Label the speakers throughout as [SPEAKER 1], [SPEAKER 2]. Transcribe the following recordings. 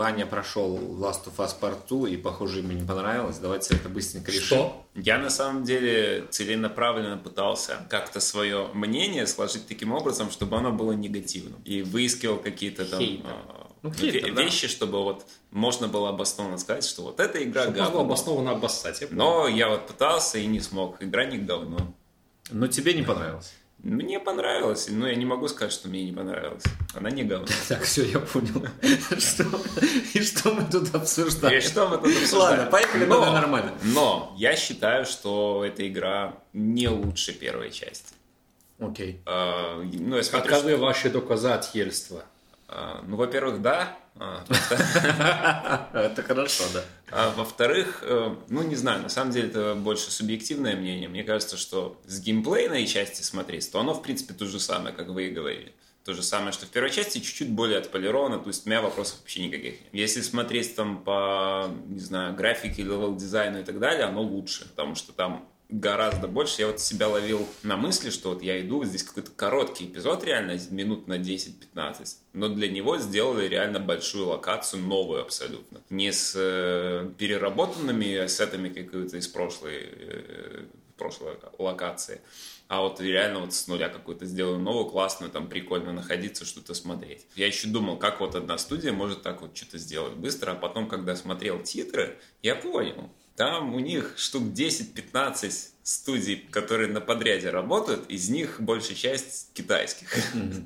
[SPEAKER 1] Ваня прошел Last of Us Part 2, и, похоже, ему не понравилось. Давайте это быстренько решим.
[SPEAKER 2] Что?
[SPEAKER 3] Я на самом деле целенаправленно пытался как-то свое мнение сложить таким образом, чтобы оно было негативным. И выискивал какие-то там
[SPEAKER 2] Хейтер.
[SPEAKER 3] а,
[SPEAKER 1] Ну,
[SPEAKER 3] ве-
[SPEAKER 1] да.
[SPEAKER 3] вещи, чтобы вот можно было обоснованно сказать, что вот эта игра
[SPEAKER 2] Чтобы
[SPEAKER 3] говно.
[SPEAKER 2] обоснованно обоссать. я понял.
[SPEAKER 3] Но я вот пытался и не смог. Игра не говно.
[SPEAKER 1] Но тебе не понравилось.
[SPEAKER 3] Мне понравилось, но я не могу сказать, что мне не понравилось. Она не говно.
[SPEAKER 1] Так, все, я понял. Что? И что мы тут обсуждаем?
[SPEAKER 3] И что мы тут обсуждаем?
[SPEAKER 1] Ладно, поехали,
[SPEAKER 3] Но-
[SPEAKER 1] тогда нормально.
[SPEAKER 3] Но я считаю, что эта игра не лучше первой части.
[SPEAKER 1] Окей.
[SPEAKER 3] А, Ну,
[SPEAKER 2] Каковы ваши доказательства?
[SPEAKER 3] А, Ну, во-первых, да. А,
[SPEAKER 1] Это хорошо, да.
[SPEAKER 3] А во-вторых, э, ну не знаю, на самом деле это больше субъективное мнение. Мне кажется, что с геймплейной части смотреть, то оно в принципе то же самое, как вы и говорили. То же самое, что в первой части чуть-чуть более отполировано, то есть у меня вопросов вообще никаких нет. Если смотреть там по, не знаю, графике, level дизайну и так далее, оно лучше, потому что там гораздо больше. Я вот себя ловил на мысли, что вот я иду, здесь какой-то короткий эпизод реально, минут на 10-15, но для него сделали реально большую локацию, новую абсолютно. Не с э, переработанными ассетами какой-то из прошлой, э, прошлой локации, а вот реально вот с нуля какую-то сделаю новую, классную, там прикольно находиться, что-то смотреть. Я еще думал, как вот одна студия может так вот что-то сделать быстро, а потом, когда смотрел титры, я понял, там у них штук 10-15 студий, которые на подряде работают, из них большая часть китайских.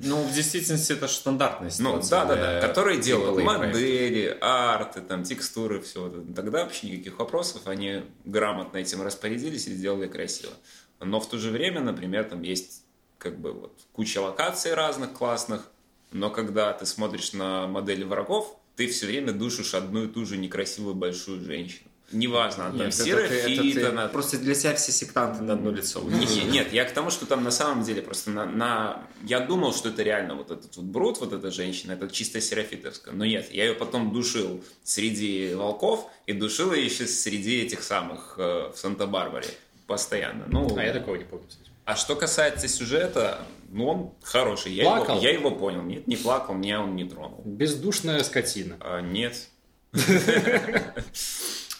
[SPEAKER 1] Ну, в действительности, это же стандартная
[SPEAKER 3] Ну,
[SPEAKER 1] ситуация.
[SPEAKER 3] да, да, да,
[SPEAKER 1] для
[SPEAKER 3] которые делают модели, арты, там, текстуры, все. Тогда вообще никаких вопросов, они грамотно этим распорядились и сделали красиво. Но в то же время, например, там есть как бы вот куча локаций разных классных, но когда ты смотришь на модели врагов, ты все время душишь одну и ту же некрасивую большую женщину. Неважно, она там
[SPEAKER 1] Нет, это
[SPEAKER 3] серая,
[SPEAKER 1] ты- это
[SPEAKER 3] фит,
[SPEAKER 1] ты-
[SPEAKER 3] она
[SPEAKER 1] Просто для себя все сектанты на одно лицо.
[SPEAKER 3] не- не- нет, я к тому, что там на самом деле просто на, на- Я думал, что это реально вот этот вот брут, вот эта женщина, это чисто серафитовская. Но нет, я ее потом душил среди волков и душил ее еще среди этих самых э, в Санта-Барбаре постоянно. Ну,
[SPEAKER 2] А я такого не помню. кстати.
[SPEAKER 3] а что касается сюжета, ну он хороший. Я,
[SPEAKER 2] Плакал?
[SPEAKER 3] его, я его понял. Нет, не плакал, меня он не тронул.
[SPEAKER 2] Бездушная скотина.
[SPEAKER 3] А, нет.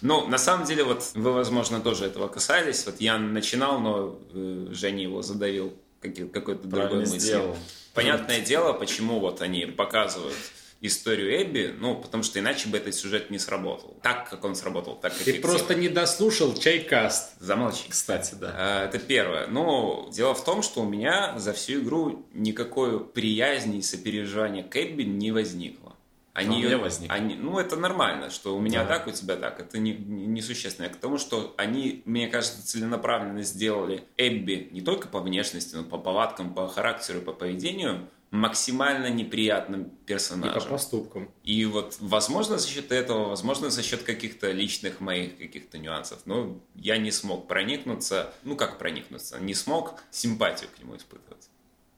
[SPEAKER 3] Ну, на самом деле, вот вы, возможно, тоже этого касались. Вот я начинал, но э, Женя его задавил какой-то другой мыслью.
[SPEAKER 1] сделал.
[SPEAKER 3] Понятное дело, почему вот они показывают историю Эбби, ну, потому что иначе бы этот сюжет не сработал. Так, как он сработал, так
[SPEAKER 2] Ты
[SPEAKER 3] эффективно.
[SPEAKER 2] просто не дослушал чайкаст.
[SPEAKER 3] Замолчи.
[SPEAKER 1] Кстати, да.
[SPEAKER 3] А, Это первое. Но дело в том, что у меня за всю игру никакой приязни и сопереживания к Эбби не возникло. Они
[SPEAKER 1] А у меня возникло.
[SPEAKER 3] они- ну, это нормально, что у меня
[SPEAKER 1] Да.
[SPEAKER 3] так, у тебя так. Это не, не- несущественно. К тому, что они, мне кажется, целенаправленно сделали Эбби не только по внешности, но по повадкам, по характеру, по поведению максимально неприятным
[SPEAKER 2] И по
[SPEAKER 3] персонажем.
[SPEAKER 2] поступкам.
[SPEAKER 3] И вот, возможно, за счет этого, возможно, за счет каких-то личных моих каких-то нюансов, но я не смог проникнуться, ну как проникнуться, не смог симпатию к нему испытывать.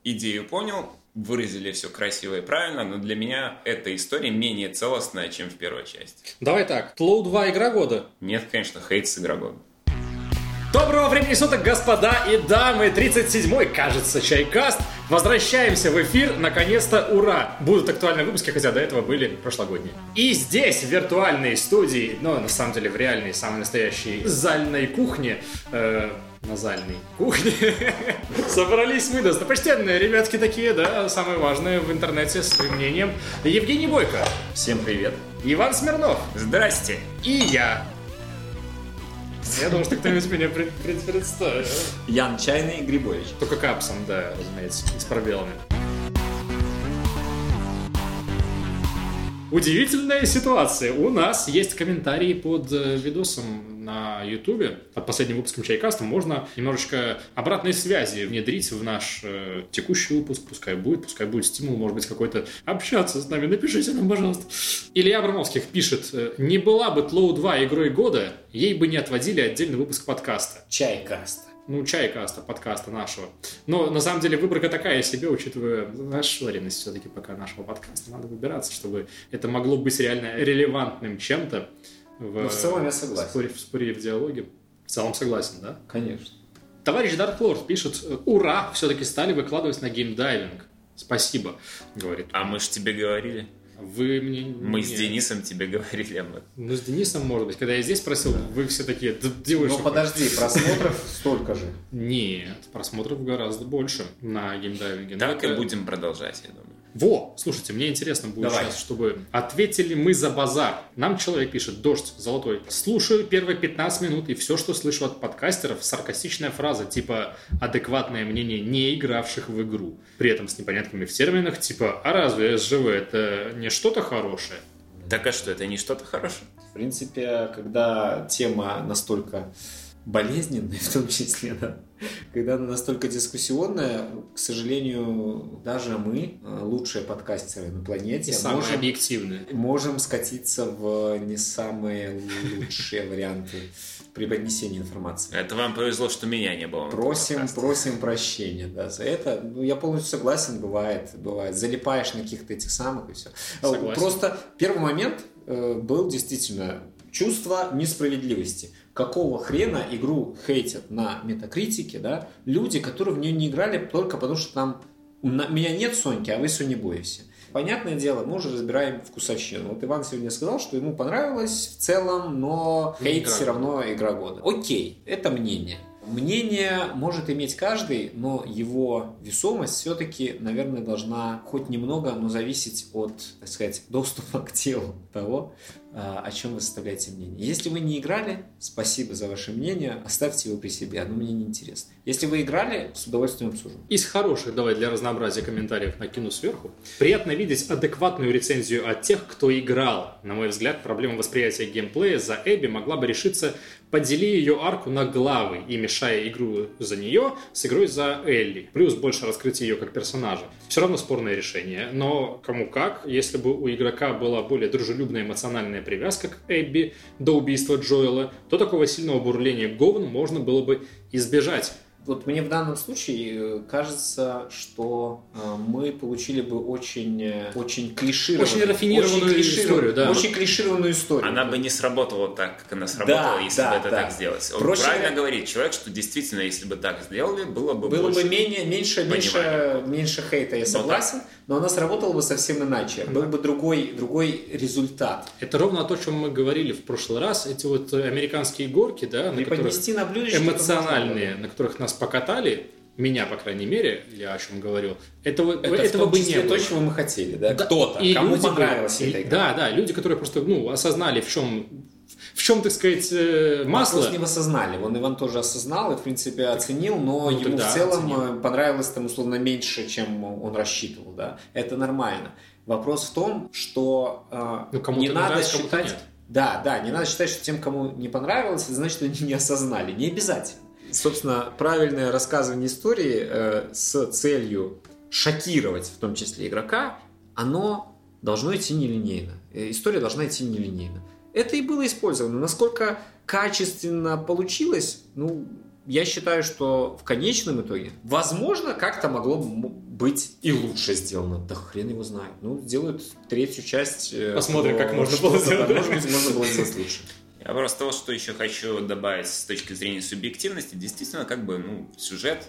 [SPEAKER 3] Идею понял, выразили все красиво и правильно, но для меня эта история менее целостная, чем в первой части.
[SPEAKER 2] Давай так. Тлоу 2 игра года.
[SPEAKER 3] Нет, конечно, хейт с игра года.
[SPEAKER 2] Доброго времени суток, господа и дамы! 37-й, кажется, чайкаст. Возвращаемся в эфир, наконец-то, ура! Будут актуальные выпуски, хотя до этого были прошлогодние. И здесь, в виртуальной студии, но на самом деле в реальной, самой настоящей зальной кухне, э, на зальной кухне, собрались мы, достопочтенные ребятки такие, да, самые важные в интернете с своим мнением. Евгений Бойко,
[SPEAKER 1] Всем привет.
[SPEAKER 2] Иван Смирнов
[SPEAKER 3] Здрасте!
[SPEAKER 2] и я. Я думаю, что кто-нибудь меня пред- пред- представил.
[SPEAKER 1] Ян Чайный Грибович.
[SPEAKER 2] Только капсом, да, разумеется, с пробелами. Удивительная ситуация. У нас есть комментарии под э, видосом на Ютубе под последним выпуском Чайкаста. Можно немножечко обратной связи внедрить в наш э, текущий выпуск. Пускай будет, пускай будет стимул, может быть, какой-то общаться с нами. Напишите нам, пожалуйста. Илья Абрамовских пишет, э, не была бы Тлоу 2 игрой года, ей бы не отводили отдельный выпуск подкаста
[SPEAKER 1] Чайкаста.
[SPEAKER 2] ну, чайкаста, подкаста нашего. Но на самом деле выборка такая себе, учитывая расширенность все-таки пока нашего подкаста. Надо выбираться, чтобы это могло быть реально релевантным чем-то. В,
[SPEAKER 1] Ну, в целом я согласен.
[SPEAKER 2] В споре, в споре и в диалоге. В целом согласен, да?
[SPEAKER 1] Конечно.
[SPEAKER 2] Товарищ Dark Lord пишет, ура, все-таки стали выкладывать на геймдайвинг. Спасибо, говорит.
[SPEAKER 3] А мы ж тебе говорили.
[SPEAKER 2] Вы мне...
[SPEAKER 3] Мы с
[SPEAKER 2] нет.
[SPEAKER 3] Денисом тебе говорили об этом.
[SPEAKER 2] Ну, с Денисом, может быть. Когда я здесь просил, вы все такие, да делаешь...
[SPEAKER 1] Ну подожди, просмотров столько же.
[SPEAKER 2] Нет, просмотров гораздо больше на геймдайвинге.
[SPEAKER 3] Так и будем продолжать, я думаю.
[SPEAKER 2] Во! Слушайте, мне интересно будет
[SPEAKER 1] Давай.
[SPEAKER 2] сейчас, чтобы ответили мы за базар. Нам человек пишет, дождь золотой. Слушаю первые 15 минут, и все, что слышу от подкастеров, саркастичная фраза, типа адекватное мнение не игравших в игру. При этом с непонятками в терминах, типа, а разве СЖВ это не что-то хорошее?
[SPEAKER 3] Так а что, это не что-то хорошее?
[SPEAKER 1] В принципе, когда тема настолько болезненная, в том числе, да, когда она настолько дискуссионная, к сожалению, даже мы, э, лучшие подкастеры на планете,
[SPEAKER 2] И
[SPEAKER 1] можем,
[SPEAKER 2] объективное.
[SPEAKER 1] можем скатиться в не самые лучшие варианты преподнесения информации.
[SPEAKER 3] Это вам повезло, что меня не было.
[SPEAKER 1] Просим, просим прощения да, за это. Ну, я полностью согласен, бывает, бывает. Залипаешь на каких-то этих самых и все.
[SPEAKER 2] Согласен.
[SPEAKER 1] Просто первый момент э, был действительно чувство несправедливости. Какого хрена игру хейтят на метакритике, да, люди, которые в нее не играли только потому, что там на- меня нет Соньки, а вы Сони Боевсе. Понятное дело, мы уже разбираем вкусовщину. Вот Иван сегодня сказал, что ему понравилось в целом, но хейт
[SPEAKER 2] Игра.
[SPEAKER 1] все равно игра года. Окей, это мнение. Мнение может иметь каждый, но его весомость все-таки, наверное, должна хоть немного, но зависеть от, так сказать, доступа к телу того, о чем вы составляете мнение. Если вы не играли, спасибо за ваше мнение, оставьте его при себе, оно мне не интересно. Если вы играли, с удовольствием обсужим.
[SPEAKER 2] Из хороших, давай для разнообразия комментариев накину сверху. Приятно видеть адекватную рецензию от тех, кто играл. На мой взгляд, проблема восприятия геймплея за Эбби могла бы решиться подели ее арку на главы и мешая игру за нее с игрой за Элли. Плюс больше раскрытия ее как персонажа. Все равно спорное решение, но кому как, если бы у игрока была более дружелюбная эмоциональная привязка к Эбби до убийства Джоэла, то такого сильного бурления говн можно было бы избежать.
[SPEAKER 1] Вот мне в данном случае э, кажется, что э, мы получили бы очень, э, очень клишированную,
[SPEAKER 2] Очень рафинированную
[SPEAKER 1] клишированную-
[SPEAKER 2] историю, да.
[SPEAKER 1] Очень клишированную историю.
[SPEAKER 3] Она бы не сработала так, как она сработала,
[SPEAKER 1] Да,
[SPEAKER 3] если
[SPEAKER 1] да,
[SPEAKER 3] бы это
[SPEAKER 1] да.
[SPEAKER 3] так сделать. Он
[SPEAKER 1] Проще
[SPEAKER 3] правильно говорит человек, что действительно, если бы так сделали, было бы
[SPEAKER 1] Было
[SPEAKER 3] больше.
[SPEAKER 1] бы менее, меньше, меньше,
[SPEAKER 3] понимания.
[SPEAKER 1] меньше хейта, я
[SPEAKER 3] Но
[SPEAKER 1] согласен, но она сработала бы совсем иначе. Был бы другой, другой результат.
[SPEAKER 2] Это ровно то, о чем мы говорили в прошлый раз. Эти вот американские горки, да, на которых
[SPEAKER 1] Преподнести на блюдечке.
[SPEAKER 2] эмоциональные, на которых нас покатали, меня, по крайней мере, я о чем говорил, этого,
[SPEAKER 1] Это
[SPEAKER 2] этого
[SPEAKER 1] в том
[SPEAKER 2] бы
[SPEAKER 1] числе
[SPEAKER 2] не было.
[SPEAKER 1] то, чего мы хотели, да?
[SPEAKER 2] Да,
[SPEAKER 1] Кто-то,
[SPEAKER 2] и
[SPEAKER 1] кому
[SPEAKER 2] люди бы-
[SPEAKER 1] понравилась эта игра.
[SPEAKER 2] Да, да, люди, которые просто ну, осознали, в чем, в чем, так сказать, э, масло.
[SPEAKER 1] Вопрос не осознали. Вон Иван тоже осознал и, в принципе, оценил, но
[SPEAKER 2] ну,
[SPEAKER 1] ему в целом
[SPEAKER 2] оценил.
[SPEAKER 1] э, понравилось там, условно, меньше, чем он рассчитывал, да. Это нормально. Вопрос в том, что э,
[SPEAKER 2] Ну,
[SPEAKER 1] не надо считать... Да, да, не надо считать, что тем, кому не понравилось, это значит, что они не осознали. Не обязательно. Собственно, правильное рассказывание истории э, с целью шокировать, в том числе игрока, оно должно идти нелинейно. Э, История должна идти нелинейно. Это и было использовано. Насколько качественно получилось, ну, я считаю, что в конечном итоге, возможно, как-то могло быть и лучше сделано. Да хрен его знает. Ну, сделают третью часть. э,
[SPEAKER 2] Посмотрим, как можно было сделать,
[SPEAKER 1] да? Может быть, можно было сделать лучше.
[SPEAKER 3] Я просто того, что еще хочу добавить с точки зрения субъективности, действительно, как бы, ну, сюжет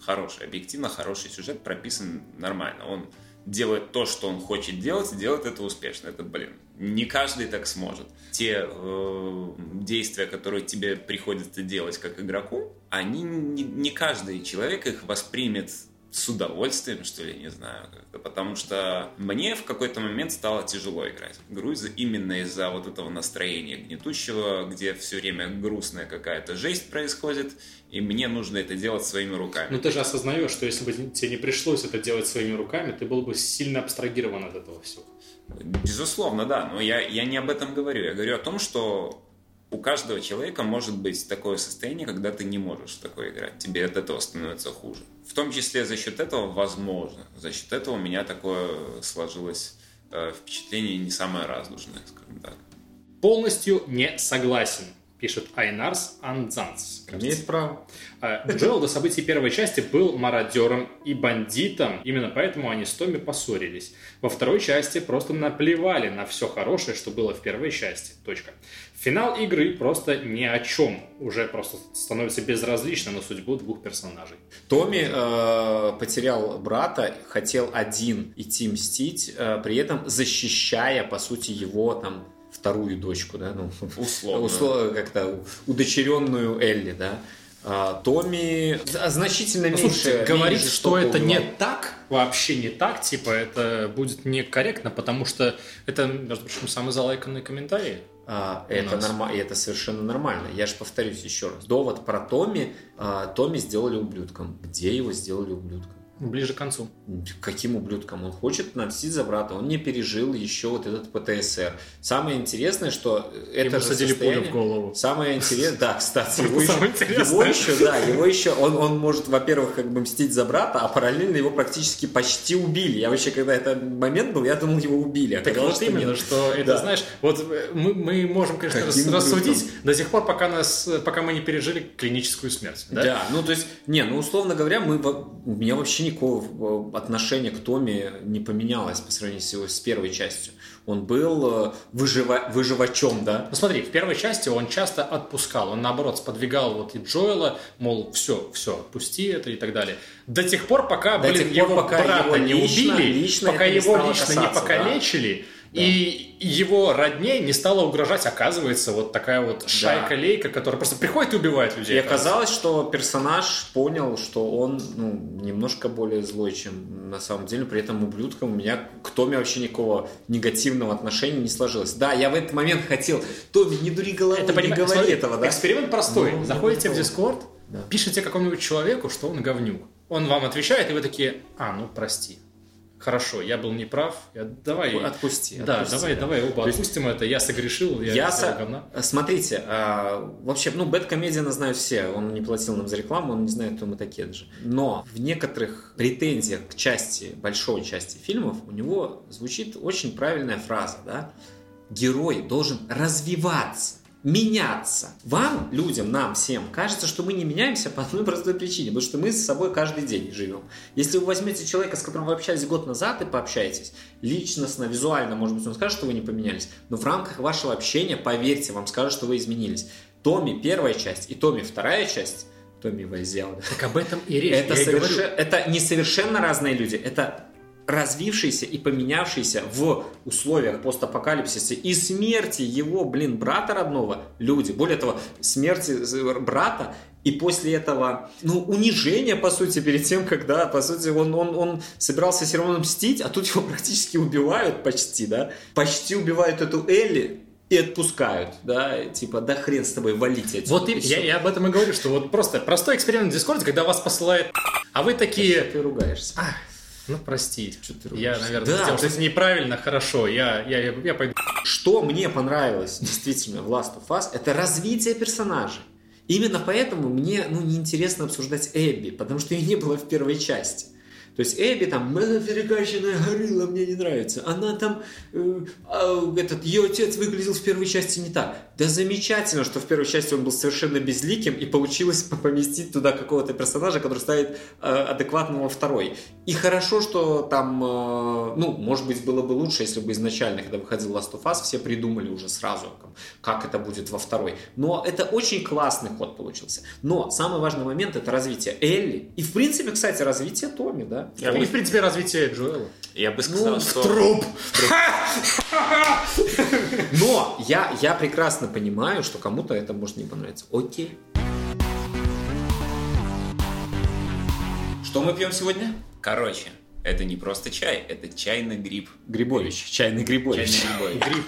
[SPEAKER 3] хороший, объективно хороший сюжет прописан нормально. Он делает то, что он хочет делать, и делает это успешно. Это, блин, не каждый так сможет. Те э, действия, которые тебе приходится делать как игроку, они не, не каждый человек их воспримет с удовольствием, что ли, не знаю, потому что мне в какой-то момент стало тяжело играть из- именно из-за вот этого настроения гнетущего, где все время грустная какая-то жесть происходит, и мне нужно это делать своими руками.
[SPEAKER 2] Но ты же осознаешь, что если бы тебе не пришлось это делать своими руками, ты был бы сильно абстрагирован от этого всего.
[SPEAKER 3] Безусловно, да, но я, я не об этом говорю. Я говорю о том, что у каждого человека может быть такое состояние, когда ты не можешь такое играть. Тебе от этого становится хуже. В том числе за счет этого, возможно, за счет этого у меня такое сложилось э, впечатление не самое радужное, скажем так.
[SPEAKER 2] Полностью не согласен. Пишет Айнарс Анзанс.
[SPEAKER 1] Имеет право.
[SPEAKER 2] А, Джоэл до событий первой части был мародером и бандитом, именно поэтому они с Томми поссорились. Во второй части просто наплевали на все хорошее, что было в первой части. Точка. Финал игры просто ни о чем. Уже просто становится безразлично на судьбу двух персонажей.
[SPEAKER 1] Томми э, потерял брата, хотел один идти мстить, э, при этом защищая, по сути, его там вторую дочку, да, ну,
[SPEAKER 3] Условно.
[SPEAKER 1] условно как-то удочеренную Элли, да. А, Томми значительно
[SPEAKER 2] Ну,
[SPEAKER 1] меньше
[SPEAKER 2] слушайте, говорить,
[SPEAKER 1] меньше
[SPEAKER 2] что это не так, вообще не так, типа, это будет некорректно, потому что это, между прочим, самый залайканный комментарий.
[SPEAKER 1] А, это, норма- и это совершенно нормально. Я же повторюсь еще раз. Довод про Томми. а, Томми сделали ублюдком. Где его сделали ублюдком?
[SPEAKER 2] Ближе к концу.
[SPEAKER 1] Каким ублюдком? Он хочет отомстить за брата. Он не пережил еще вот этот ПТСР. Самое интересное, что это
[SPEAKER 2] Ему
[SPEAKER 1] же
[SPEAKER 2] садили пулю
[SPEAKER 1] состояние-
[SPEAKER 2] в голову.
[SPEAKER 1] Самое интересное, да, кстати, его еще, его да, его еще, он, он может, во-первых, как бы мстить за брата, а параллельно его практически почти убили. Я вообще, когда этот момент был, я думал, его убили.
[SPEAKER 2] Так
[SPEAKER 1] Оказалось,
[SPEAKER 2] вот именно,
[SPEAKER 1] нет.
[SPEAKER 2] что это,
[SPEAKER 1] Да.
[SPEAKER 2] знаешь, вот э, мы, мы можем, конечно,
[SPEAKER 1] Каким
[SPEAKER 2] рассудить
[SPEAKER 1] ублюдком?
[SPEAKER 2] до тех пор, пока, нас, пока мы не пережили клиническую смерть. Да?
[SPEAKER 1] Да? ну то есть, не, ну условно говоря, мы, у меня вообще никакого э, отношения к Томе не поменялось по сравнению с, его, с первой частью. Он был э, выжива- выживачом, да?
[SPEAKER 2] Ну смотри, в первой части он часто отпускал, он наоборот сподвигал вот и Джоэла, мол, все, все, отпусти это и так далее. До тех пор, пока,
[SPEAKER 1] До
[SPEAKER 2] блин,
[SPEAKER 1] пор,
[SPEAKER 2] его
[SPEAKER 1] пока
[SPEAKER 2] брата
[SPEAKER 1] его
[SPEAKER 2] не
[SPEAKER 1] лично-
[SPEAKER 2] убили,
[SPEAKER 1] лично
[SPEAKER 2] пока
[SPEAKER 1] не
[SPEAKER 2] его
[SPEAKER 1] стало
[SPEAKER 2] лично не
[SPEAKER 1] касаться,
[SPEAKER 2] и его родней не стало угрожать, оказывается, вот такая вот шайка-лейка, которая просто приходит и убивает людей.
[SPEAKER 1] И оказалось, что персонаж понял, что он ну, немножко более злой, чем на самом деле. При этом ублюдком у меня к Томе вообще никакого негативного отношения не сложилось. Да, я в этот момент хотел, Томи, не дури головой,
[SPEAKER 2] Это,
[SPEAKER 1] не
[SPEAKER 2] понимаешь,
[SPEAKER 1] говори
[SPEAKER 2] смотри,
[SPEAKER 1] этого, да?
[SPEAKER 2] Эксперимент простой.
[SPEAKER 1] Ну,
[SPEAKER 2] Заходите в
[SPEAKER 1] ну,
[SPEAKER 2] Discord,
[SPEAKER 1] Да.
[SPEAKER 2] пишите какому-нибудь человеку, что он говнюк. Он вам отвечает, и вы такие, а, ну прости. Хорошо, я был неправ. Я, давай.
[SPEAKER 1] Отпусти.
[SPEAKER 2] Да,
[SPEAKER 1] отпусти,
[SPEAKER 2] давай,
[SPEAKER 1] да.
[SPEAKER 2] давай оба
[SPEAKER 1] есть-
[SPEAKER 2] отпустим это. Я согрешил, я,
[SPEAKER 1] Я со-
[SPEAKER 2] говна.
[SPEAKER 1] Смотрите, а, вообще, ну, Бэткомедиана знают все. Он не платил нам за рекламу, он не знает, кто мы такие даже. Но в некоторых претензиях к части, большой части фильмов у него звучит очень правильная фраза, да? Герой должен развиваться меняться. Вам, людям, нам, всем, кажется, что мы не меняемся по одной простой причине, потому что мы с собой каждый день живем. Если вы возьмете человека, с которым вы общались год назад и пообщаетесь, личностно, визуально, может быть, он скажет, что вы не поменялись, но в рамках вашего общения, поверьте, вам скажут, что вы изменились. Томми первая часть и Томми вторая часть, Томми Вайзяо, да,
[SPEAKER 2] Так об этом и речь.
[SPEAKER 1] это, соверше- это не совершенно разные люди, это развившиеся и поменявшиеся в условиях постапокалипсиса и смерти его, блин, брата родного люди. Более того, смерти брата и после этого, ну, унижение, по сути, перед тем, когда, по сути, он, он, он собирался все равно мстить, а тут его практически убивают почти, да? Почти убивают эту Элли, и отпускают, да, типа, да хрен с тобой, валите отсюда.
[SPEAKER 2] Вот и, я, я об этом и говорю, что вот просто простой эксперимент в Дискорде, когда вас посылает, а вы такие,
[SPEAKER 1] Ты ругаешься.
[SPEAKER 2] «А, ну прости,
[SPEAKER 1] Что ты
[SPEAKER 2] я, наверное,
[SPEAKER 1] Да,
[SPEAKER 2] сделал
[SPEAKER 1] то
[SPEAKER 2] что-то неправильно, хорошо, я, я, я, я пойду.
[SPEAKER 1] Что мне понравилось действительно в Last of Us, это развитие персонажей. Именно поэтому мне ну, неинтересно обсуждать Эбби, потому что ее не было в первой части. То есть Эбби там, она перекачанная горилла, мне не нравится. Она там, э, а, этот, ее отец выглядел в первой части не так. Да замечательно, что в первой части он был совершенно безликим, и получилось поместить туда какого-то персонажа, который ставит э, адекватного во второй. И хорошо, что там, э, ну, может быть, было бы лучше, если бы изначально, когда выходил Last of Us, все придумали уже сразу, как это будет во второй. Но это очень классный ход получился. Но самый важный момент это развитие Элли. И, в принципе, кстати, развитие Томми, да?
[SPEAKER 3] Я
[SPEAKER 2] И,
[SPEAKER 3] бы,
[SPEAKER 2] в принципе, развитие Джоэла.
[SPEAKER 3] я бы сказал,
[SPEAKER 1] Ну,
[SPEAKER 3] что...
[SPEAKER 2] Труп!
[SPEAKER 1] Но я, я прекрасно понимаю, что кому-то это может не понравиться. Окей. Что мы пьем сегодня?
[SPEAKER 3] Короче, это не просто чай, это чайный гриб.
[SPEAKER 1] Грибович. Чайный Грибович.
[SPEAKER 3] Чайный грибой.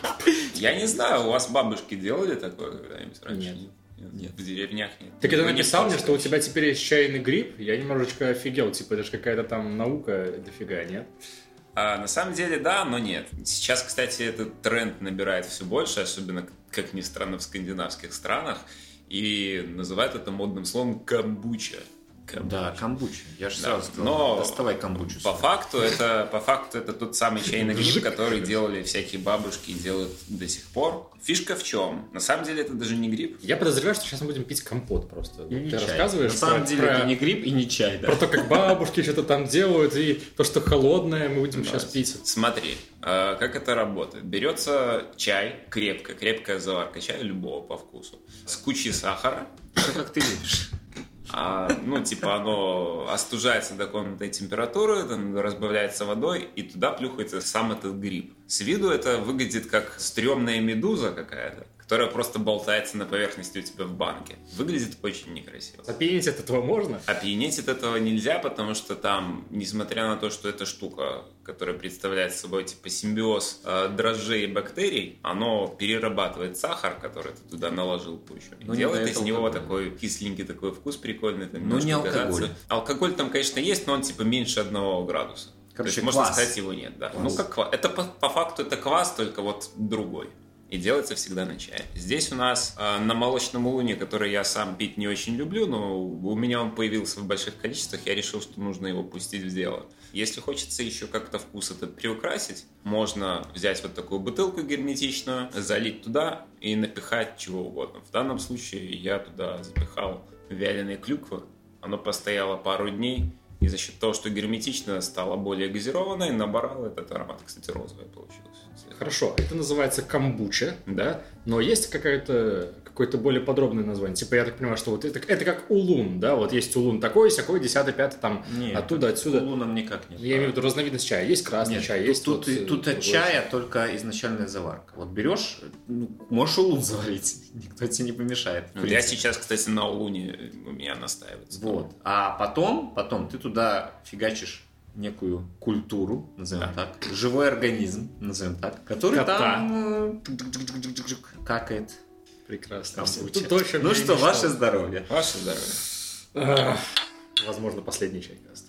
[SPEAKER 3] Я не знаю, у вас бабушки делали такое когда-нибудь раньше?
[SPEAKER 2] Нет.
[SPEAKER 3] Нет. В деревнях нет.
[SPEAKER 2] Ты когда написал мне, что у тебя теперь есть чайный гриб, я немножечко офигел. Типа, это же какая-то там наука дофига, нет?
[SPEAKER 3] А, на самом деле, да, но нет. Сейчас, кстати, этот тренд набирает все больше, особенно, как ни странно, в скандинавских странах. И называют это модным словом камбуча.
[SPEAKER 1] Да, камбуча. Я же
[SPEAKER 3] Да.
[SPEAKER 1] сразу сказал,
[SPEAKER 3] Но
[SPEAKER 1] доставай камбучу.
[SPEAKER 3] По
[SPEAKER 1] сюда.
[SPEAKER 3] факту это, по факту это тот самый чайный гриб, который делали всякие бабушки и делают до сих пор. Фишка в чем? На самом деле это даже не гриб.
[SPEAKER 2] Я подозреваю, что сейчас мы будем пить компот просто.
[SPEAKER 1] И не
[SPEAKER 2] Ты
[SPEAKER 1] чай.
[SPEAKER 2] рассказываешь
[SPEAKER 1] На самом
[SPEAKER 2] про-
[SPEAKER 1] деле
[SPEAKER 2] про-
[SPEAKER 1] это не гриб и не чай, да.
[SPEAKER 2] про то, как бабушки что-то там делают, и то, что холодное, мы будем сейчас пить.
[SPEAKER 3] Смотри, э, как это работает. Берется чай, крепкая, крепкая заварка чая, любого по вкусу, с кучей сахара,
[SPEAKER 1] как ты любишь.
[SPEAKER 3] А, ну, типа, оно остужается до комнатной температуры, там, разбавляется водой, и туда плюхается сам этот гриб. С виду это выглядит как стрёмная медуза какая-то, которая просто болтается на поверхности у тебя в банке. Выглядит очень некрасиво.
[SPEAKER 2] Опьянить от этого можно?
[SPEAKER 3] Опьянеть от этого нельзя, потому что там, несмотря на то, что эта штука, которая представляет собой типа симбиоз э, дрожжей и бактерий, оно перерабатывает сахар, который ты туда наложил и
[SPEAKER 1] Ну, не
[SPEAKER 3] делает
[SPEAKER 1] до
[SPEAKER 3] из него
[SPEAKER 1] алкоголь.
[SPEAKER 3] такой кисленький такой вкус прикольный. Там
[SPEAKER 1] Ну, не алкоголь.
[SPEAKER 3] газация. Алкоголь там, конечно, есть, но он типа меньше одного градуса. То
[SPEAKER 1] Короче,
[SPEAKER 3] есть, можно
[SPEAKER 1] квас.
[SPEAKER 3] сказать, его нет, да.
[SPEAKER 1] Квас.
[SPEAKER 3] Ну, как квас. Это по, по факту это квас, только вот другой. И делается всегда на чае. Здесь у нас э, на молочном луне, который я сам пить не очень люблю, но у меня он появился в больших количествах, я решил, что нужно его пустить в дело. Если хочется еще как-то вкус этот приукрасить, можно взять вот такую бутылку герметичную, залить туда и напихать чего угодно. В данном случае я туда запихал вяленые клюквы. Оно постояло пару дней, и за счет того, что герметично, стало более газированной, набрал этот аромат. Кстати, розовый получился.
[SPEAKER 2] Хорошо, это называется камбуча, да? Но есть какая-то какое-то более подробное название. Типа, я так понимаю, что вот это, это как улун, да? Вот есть улун такой, всякой, десятый, пятый, там,
[SPEAKER 1] Нет,
[SPEAKER 2] оттуда, отсюда.
[SPEAKER 1] Луном никак нет.
[SPEAKER 2] Я имею в виду разновидность чая. Есть красный
[SPEAKER 1] Нет,
[SPEAKER 2] чай,
[SPEAKER 1] тут,
[SPEAKER 2] есть
[SPEAKER 1] тут,
[SPEAKER 2] вот,
[SPEAKER 1] и-
[SPEAKER 2] э,
[SPEAKER 1] тут от чая только изначальная заварка. Вот берешь, ну, можешь улун заварить, никто тебе не помешает.
[SPEAKER 3] Ну, я сейчас, кстати, на улуне у меня настаивается.
[SPEAKER 1] Вот. А потом, потом ты туда фигачишь некую культуру, назовем
[SPEAKER 3] Да.
[SPEAKER 1] так, живой организм, назовем так, который
[SPEAKER 2] Кота.
[SPEAKER 1] там э, какает.
[SPEAKER 2] Прекрасно. Тут очень
[SPEAKER 1] Ну что, ваше здоровье.
[SPEAKER 3] Ваше здоровье.
[SPEAKER 2] Возможно, последний чайкаст.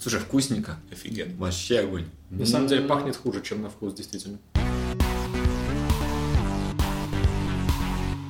[SPEAKER 1] Слушай, вкусненько.
[SPEAKER 3] Офигенно.
[SPEAKER 1] Вообще огонь.
[SPEAKER 2] На самом деле пахнет хуже, чем на вкус, действительно.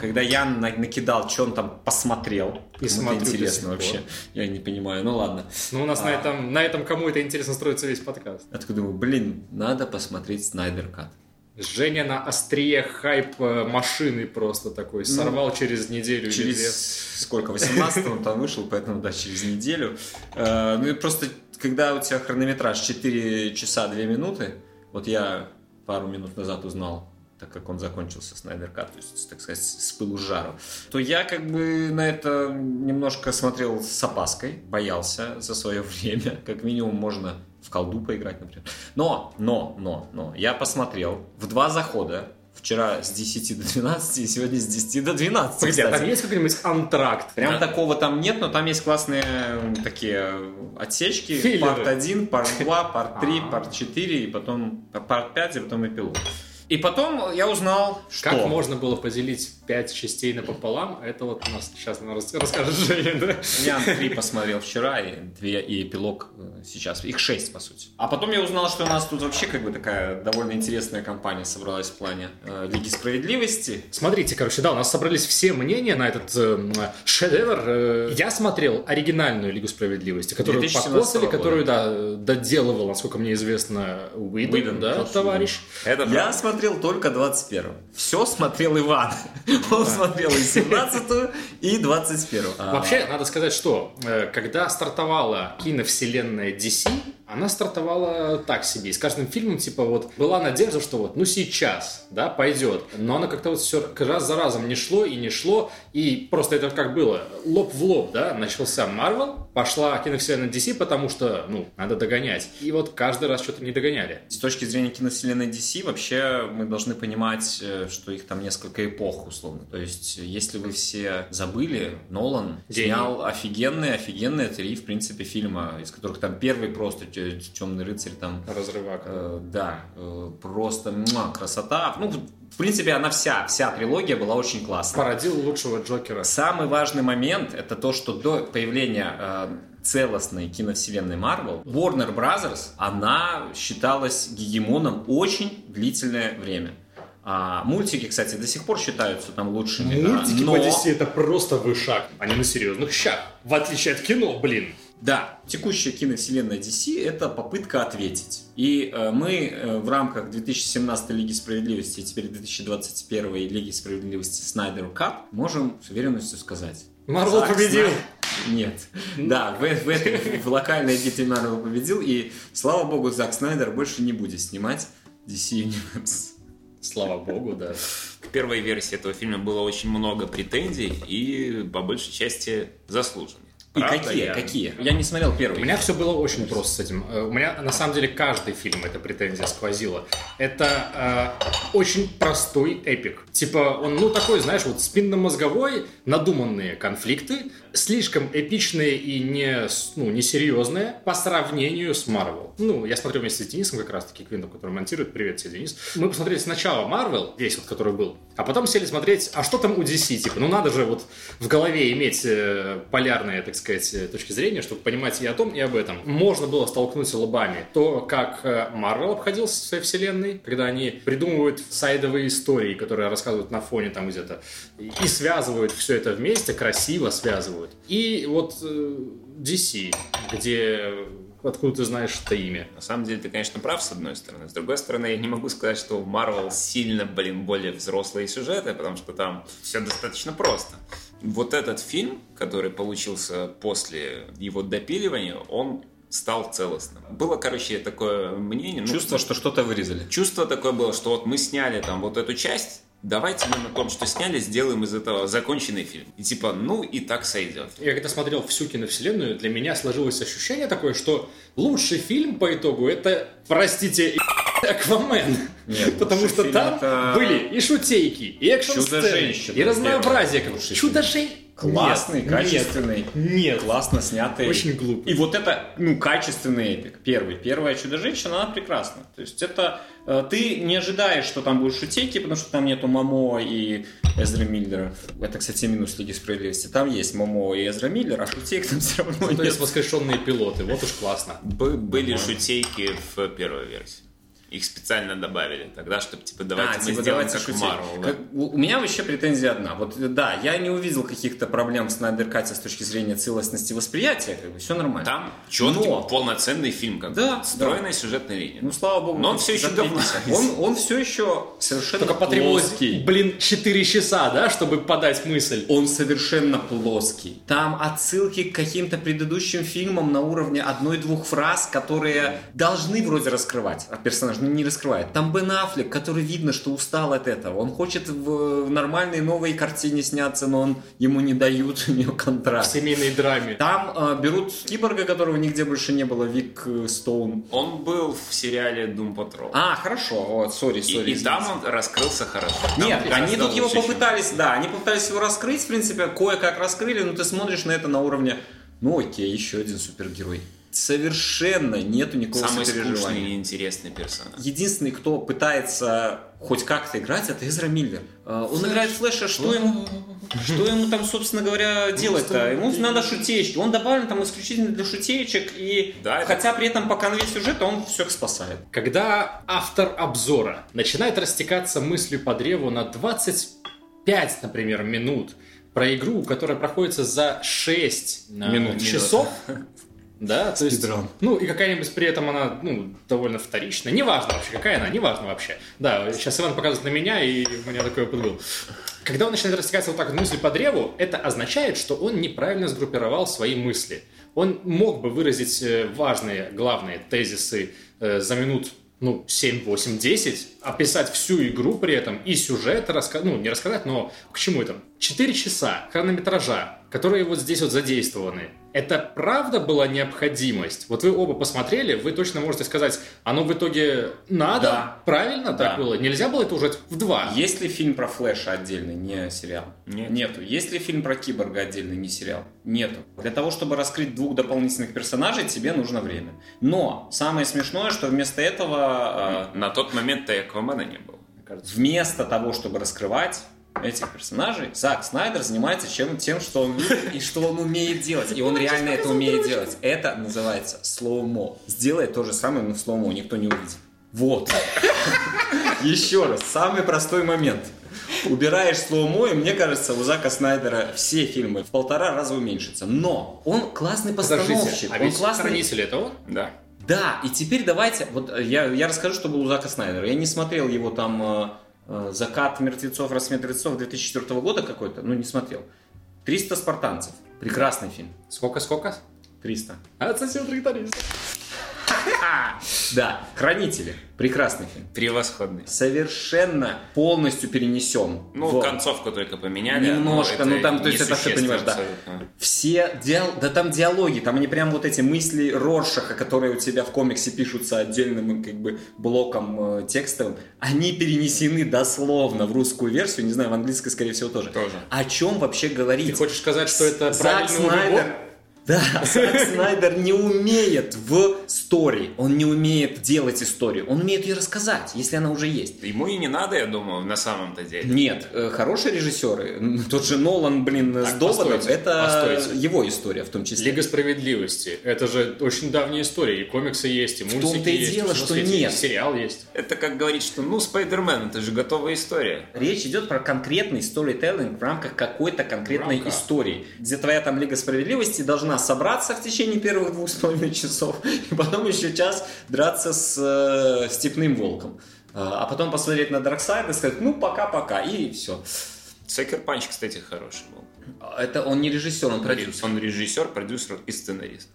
[SPEAKER 1] Когда я на- накидал, что он там посмотрел,
[SPEAKER 2] И смотрю
[SPEAKER 1] это интересно вообще. Я не понимаю, ну ладно.
[SPEAKER 2] Ну, у нас на,
[SPEAKER 1] А.
[SPEAKER 2] этом, на этом кому это интересно строится весь подкаст.
[SPEAKER 1] Я такой думаю, блин, надо посмотреть Снайдер Кат.
[SPEAKER 2] Женя на острие хайп э, машины просто такой. Сорвал через неделю. или.
[SPEAKER 1] Через сколько, 18 он там вышел, поэтому да, через неделю. Э, Ну и просто, когда у тебя хронометраж 4 часа 2 минуты, вот я пару минут назад узнал, так как он закончился Снайдер Кат, то есть, так сказать, с пылу жару, то я как бы на это немножко смотрел с опаской, боялся за свое время. Как минимум можно в колду поиграть, например. Но, но, но, но, я посмотрел в два захода, Вчера с 10 до 12 и сегодня с 10 до 12.
[SPEAKER 2] Погоди, а
[SPEAKER 1] кстати.
[SPEAKER 2] там есть какой-нибудь антракт?
[SPEAKER 1] Прям
[SPEAKER 3] Да.
[SPEAKER 1] такого там нет, но там есть классные такие отсечки.
[SPEAKER 2] Филлеры.
[SPEAKER 1] Парт 1, парт 2, парт 3,
[SPEAKER 2] А.
[SPEAKER 1] парт 4, и потом парт 5, и потом эпилог. И потом я узнал, что...
[SPEAKER 2] Как можно было поделить пять частей напополам? Это вот у нас сейчас рас- расскажет Женя, да?
[SPEAKER 1] Я три посмотрел вчера, и, две, и эпилог э, сейчас. Их шесть, по сути. А потом я узнал, что у нас тут вообще как бы такая довольно интересная компания собралась в плане э, Лиги Справедливости.
[SPEAKER 2] Смотрите, короче, да, у нас собрались все мнения на этот э, шедевр. Э, Я смотрел оригинальную Лигу Справедливости, которую
[SPEAKER 1] 2017
[SPEAKER 2] покосали, которую, да, доделывал, насколько мне известно, Уидон,
[SPEAKER 1] Уидон,
[SPEAKER 2] да, товарищ.
[SPEAKER 3] Это
[SPEAKER 1] Я
[SPEAKER 3] правда.
[SPEAKER 1] Смотрел только 21 Все смотрел Иван. Он смотрел и 17 и 21 А,
[SPEAKER 2] Вообще, надо сказать, что э, когда стартовала киновселенная DC, она стартовала так себе. И с каждым фильмом, типа, вот, была надежда, что вот, ну, сейчас, да, пойдет. Но она как-то вот все раз за разом не шло и не шло. И просто это как было, лоб в лоб, да, начался Marvel, пошла киновселенная DC, потому что, ну, надо догонять. И вот каждый раз что-то не догоняли.
[SPEAKER 1] С точки зрения киновселенной DC, вообще мы должны понимать, э, что их там несколько эпох, условно. То есть, если вы все забыли, Нолан
[SPEAKER 2] Гений.
[SPEAKER 1] снял офигенные, офигенные три, в принципе, фильма, из которых там первый просто Темный рыцарь, там
[SPEAKER 2] Разрывак.
[SPEAKER 1] Э, да, э, просто муа, красота. Ну, в принципе, она вся, вся трилогия была очень классная.
[SPEAKER 2] Породил лучшего Джокера.
[SPEAKER 1] Самый важный момент это то, что до появления э, целостной киновселенной Marvel Warner Brothers, она считалась гегемоном очень длительное время. А мультики, кстати, до сих пор считаются там лучшими. да.
[SPEAKER 2] Мультики
[SPEAKER 1] Но-
[SPEAKER 2] по DC это просто вышаг. Они на серьезных щах. В отличие от кино, блин.
[SPEAKER 1] Да, текущая киновселенная DC – это попытка ответить. И э, мы э, в рамках 2017 Лиги Справедливости и теперь 2021 Лиги Справедливости Снайдер Кап можем с уверенностью сказать.
[SPEAKER 2] Марвел победил.
[SPEAKER 1] Нет. Да, в, в этой в локальной битве Марвел победил, и слава богу, Зак Снайдер больше не будет снимать DC Universe.
[SPEAKER 2] Слава богу, да.
[SPEAKER 3] К первой версии этого фильма было очень много претензий и по большей части заслуженных.
[SPEAKER 1] И
[SPEAKER 3] Правда,
[SPEAKER 1] какие?
[SPEAKER 3] я-
[SPEAKER 1] Какие? Я не смотрел первый.
[SPEAKER 2] У меня все было очень просто с этим. Э, У меня на самом деле каждый фильм эта претензия сквозила. Это э, очень простой эпик. Типа он, ну такой, знаешь, вот спинномозговой, надуманные конфликты, слишком эпичные и не, ну, несерьезные по сравнению с Марвел. Ну, я смотрю вместе с Денисом как раз-таки, Квинтом, который монтирует. Привет тебе, Денис. Мы посмотрели сначала Марвел, весь вот, который был, а потом сели смотреть, а что там у DC, типа, ну надо же вот в голове иметь э, полярные, так сказать, э, точки зрения, чтобы понимать и о том, и об этом. Можно было столкнуть лбами то, как э, Марвел обходился со своей вселенной, когда они придумывают сайдовые истории, которые рассказывают на фоне там где-то, и связывают все это вместе, красиво связывают. И вот э, DC, где откуда ты знаешь это имя.
[SPEAKER 3] На самом деле ты, конечно, прав, с одной стороны. С другой стороны, я не могу сказать, что в Marvel сильно, блин, более взрослые сюжеты, потому что там все достаточно просто. Вот этот фильм, который получился после его допиливания, он стал целостным. Было, короче, такое мнение... ну,
[SPEAKER 1] Чувство, что что-то вырезали.
[SPEAKER 3] чувство такое было, что вот мы сняли там вот эту часть, давайте мы на том, что сняли, сделаем из этого законченный фильм. И типа, ну и так сойдет.
[SPEAKER 2] Я когда смотрел всю киновселенную, для меня сложилось ощущение такое, что лучший фильм по итогу это, простите, Аквамен.
[SPEAKER 1] Нет,
[SPEAKER 2] Потому что там
[SPEAKER 1] это
[SPEAKER 2] были и шутейки, и экшн-сцены, и разнообразие. Чудо-женщина.
[SPEAKER 1] Классный,
[SPEAKER 2] Нет,
[SPEAKER 1] качественный.
[SPEAKER 2] Нет.
[SPEAKER 1] Классно снятый.
[SPEAKER 2] Очень глупый.
[SPEAKER 1] И вот это, ну, качественный эпик. Первый. Первая Чудо-женщина, она прекрасна. То есть это... э, ты не ожидаешь, что там будут шутейки, потому что там нету Мамо и Эзра Миллера. Это, кстати, минус Лиги Справедливости. Там есть Мамо и Эзра Миллер, а шутейк там все равно
[SPEAKER 2] То
[SPEAKER 1] нет.
[SPEAKER 2] есть воскрешенные пилоты, вот уж классно.
[SPEAKER 3] Бы- были шутейки в первой версии. Их специально добавили тогда, чтобы типа давайте
[SPEAKER 1] А,
[SPEAKER 3] мы
[SPEAKER 1] типа,
[SPEAKER 3] сделаем
[SPEAKER 1] давайте
[SPEAKER 3] как
[SPEAKER 1] шутить.
[SPEAKER 3] Marvel. да.
[SPEAKER 1] Как- у у меня вообще претензия одна. Вот да, я не увидел каких-то проблем с Снайдеркате с точки зрения целостности восприятия, как бы все нормально.
[SPEAKER 3] Там четкий,
[SPEAKER 1] Но-
[SPEAKER 3] полноценный фильм, как
[SPEAKER 1] Да,
[SPEAKER 3] бы, стройная сюжетная линия.
[SPEAKER 1] Ну, слава богу.
[SPEAKER 3] Но он все еще говно.
[SPEAKER 1] Он, он все еще совершенно
[SPEAKER 2] Только потребовалось,
[SPEAKER 1] плоский.
[SPEAKER 2] блин, 4 часа, да, чтобы подать мысль.
[SPEAKER 1] Он совершенно плоский. Там отсылки к каким-то предыдущим фильмам на уровне одной-двух фраз, которые должны вроде раскрывать, а персонаж не раскрывает. Там Бен Аффлек, который видно, что устал от этого. Он хочет в, в нормальной новой картине сняться, но он, ему не дают у него
[SPEAKER 2] В
[SPEAKER 1] контракт.
[SPEAKER 2] семейной драме.
[SPEAKER 1] Там э, берут киборга, которого нигде больше не было, Вик э, Стоун.
[SPEAKER 3] Он был в сериале Doom Patrol.
[SPEAKER 1] А, хорошо, вот, сори,
[SPEAKER 3] и,
[SPEAKER 1] сори.
[SPEAKER 3] и там он раскрылся хорошо. Там
[SPEAKER 1] Нет, они тут его попытались, да, они попытались его раскрыть, в принципе, кое-как раскрыли, но ты смотришь на это на уровне, ну окей, еще один супергерой. Совершенно нету никакого
[SPEAKER 3] Самый скучный и
[SPEAKER 1] сопереживания.
[SPEAKER 3] неинтересный персонаж.
[SPEAKER 1] Единственный, кто пытается хоть как-то играть, это Эзра Миллер. Э, Он играет Флэша, что ему, что ему там, собственно говоря, делать-то? Ему надо шутеечки. Он добавлен там исключительно для шутеечек, и
[SPEAKER 3] Да, это-
[SPEAKER 1] хотя при этом по конве сюжета он все спасает.
[SPEAKER 2] Когда автор обзора начинает растекаться мыслью по древу на 25, например, минут про игру, которая проходится за 6
[SPEAKER 1] Минут.
[SPEAKER 2] часов, да, то есть,
[SPEAKER 1] Спидран.
[SPEAKER 2] ну и какая-нибудь при этом она, ну, довольно вторичная, неважно вообще, какая она, неважно вообще. Да, сейчас Иван показывает на меня, и у меня такой опыт был. Когда он начинает растекаться вот так мысли по древу, это означает, что он неправильно сгруппировал свои мысли. Он мог бы выразить э, важные, главные тезисы э, за минут ну, 7, 8, 10, описать всю игру при этом и сюжет рассказать, ну, не рассказать, но к чему это? 4 часа хронометража, которые вот здесь вот задействованы. Это правда была необходимость? Вот вы оба посмотрели, вы точно можете сказать, оно в итоге надо?
[SPEAKER 1] Да.
[SPEAKER 2] Правильно
[SPEAKER 1] Да.
[SPEAKER 2] так было? Нельзя было это уже в два?
[SPEAKER 1] Есть ли фильм про Флэша отдельный, не сериал?
[SPEAKER 3] Нет.
[SPEAKER 1] Нету. Есть ли фильм про Киборга отдельный, не сериал? Нету. Для того, чтобы раскрыть двух дополнительных персонажей, тебе нужно время. Но самое смешное, что вместо этого,
[SPEAKER 3] На тот момент-то и Аквамена не было.
[SPEAKER 1] э, вместо того, чтобы раскрывать этих персонажей, Зак Снайдер занимается чем, тем, что он любит и что он умеет делать. И он реально это умеет делать. Это называется slow-mo. Сделай то же самое, но в slow-mo, никто не увидит. Вот. Еще раз, самый простой момент. Убираешь слоумо, и мне кажется, у Зака Снайдера все фильмы в полтора раза уменьшатся. Но он классный постановщик.
[SPEAKER 2] Подождите, а
[SPEAKER 1] он
[SPEAKER 2] ведь
[SPEAKER 1] классный...
[SPEAKER 2] хранители это он?
[SPEAKER 3] Да.
[SPEAKER 1] Да, и теперь давайте, вот я, я расскажу, что было у Зака Снайдера. Я не смотрел его там э, «Закат мертвецов, рассвет мертвецов» 2004 года какой-то, ну не смотрел. «300 спартанцев». Прекрасный фильм.
[SPEAKER 2] Сколько, сколько?
[SPEAKER 1] 300.
[SPEAKER 2] А совсем тракторист.
[SPEAKER 1] Да, «Хранители». Прекрасный фильм.
[SPEAKER 3] Превосходный.
[SPEAKER 1] Совершенно полностью перенесен.
[SPEAKER 3] Ну,
[SPEAKER 1] в-
[SPEAKER 3] концовку только поменяли.
[SPEAKER 1] Немножко,
[SPEAKER 3] но
[SPEAKER 1] ну, там, то есть это ты понимаешь, да. Все диал... да там диалоги, там они прям вот эти мысли Роршаха, которые у тебя в комиксе пишутся отдельным как бы блоком э, текстовым, они перенесены дословно в русскую версию, не знаю, в английской, скорее всего, тоже.
[SPEAKER 3] Тоже.
[SPEAKER 1] О чем вообще
[SPEAKER 2] Ты
[SPEAKER 1] говорить?
[SPEAKER 2] хочешь сказать, что это
[SPEAKER 1] Зак
[SPEAKER 2] правильный
[SPEAKER 1] Снайдер... Да, Зак Снайдер не умеет в стори, он не умеет делать историю, он умеет ее рассказать, если она уже есть.
[SPEAKER 3] Ему и не надо, я думаю, на самом-то деле.
[SPEAKER 1] Нет, э, хорошие режиссеры, тот же Нолан, блин, с
[SPEAKER 2] Так,
[SPEAKER 1] доводом,
[SPEAKER 2] постойте,
[SPEAKER 1] это
[SPEAKER 2] постойте.
[SPEAKER 1] его история в том числе.
[SPEAKER 2] Лига справедливости. Это же очень давняя история. И комиксы есть, и мультики
[SPEAKER 1] том-то и
[SPEAKER 2] есть.
[SPEAKER 1] дело, что
[SPEAKER 2] свете
[SPEAKER 1] нет.
[SPEAKER 2] есть, Сериал есть.
[SPEAKER 3] Это как говорить, что, ну, Спайдермен, это же готовая история.
[SPEAKER 1] Речь идет про конкретный сторителлинг в рамках какой-то конкретной
[SPEAKER 2] В рамках.
[SPEAKER 1] истории, где твоя там Лига Справедливости должна собраться в течение первых двух с половиной часов, и потом еще час драться с э, Степным Волком. А а потом посмотреть на Дарксайд и сказать, ну, пока-пока, и все.
[SPEAKER 3] Sucker Punch, кстати, хороший был.
[SPEAKER 1] Это он не режиссер, он продюсер.
[SPEAKER 3] Он режиссер, продюсер и сценарист.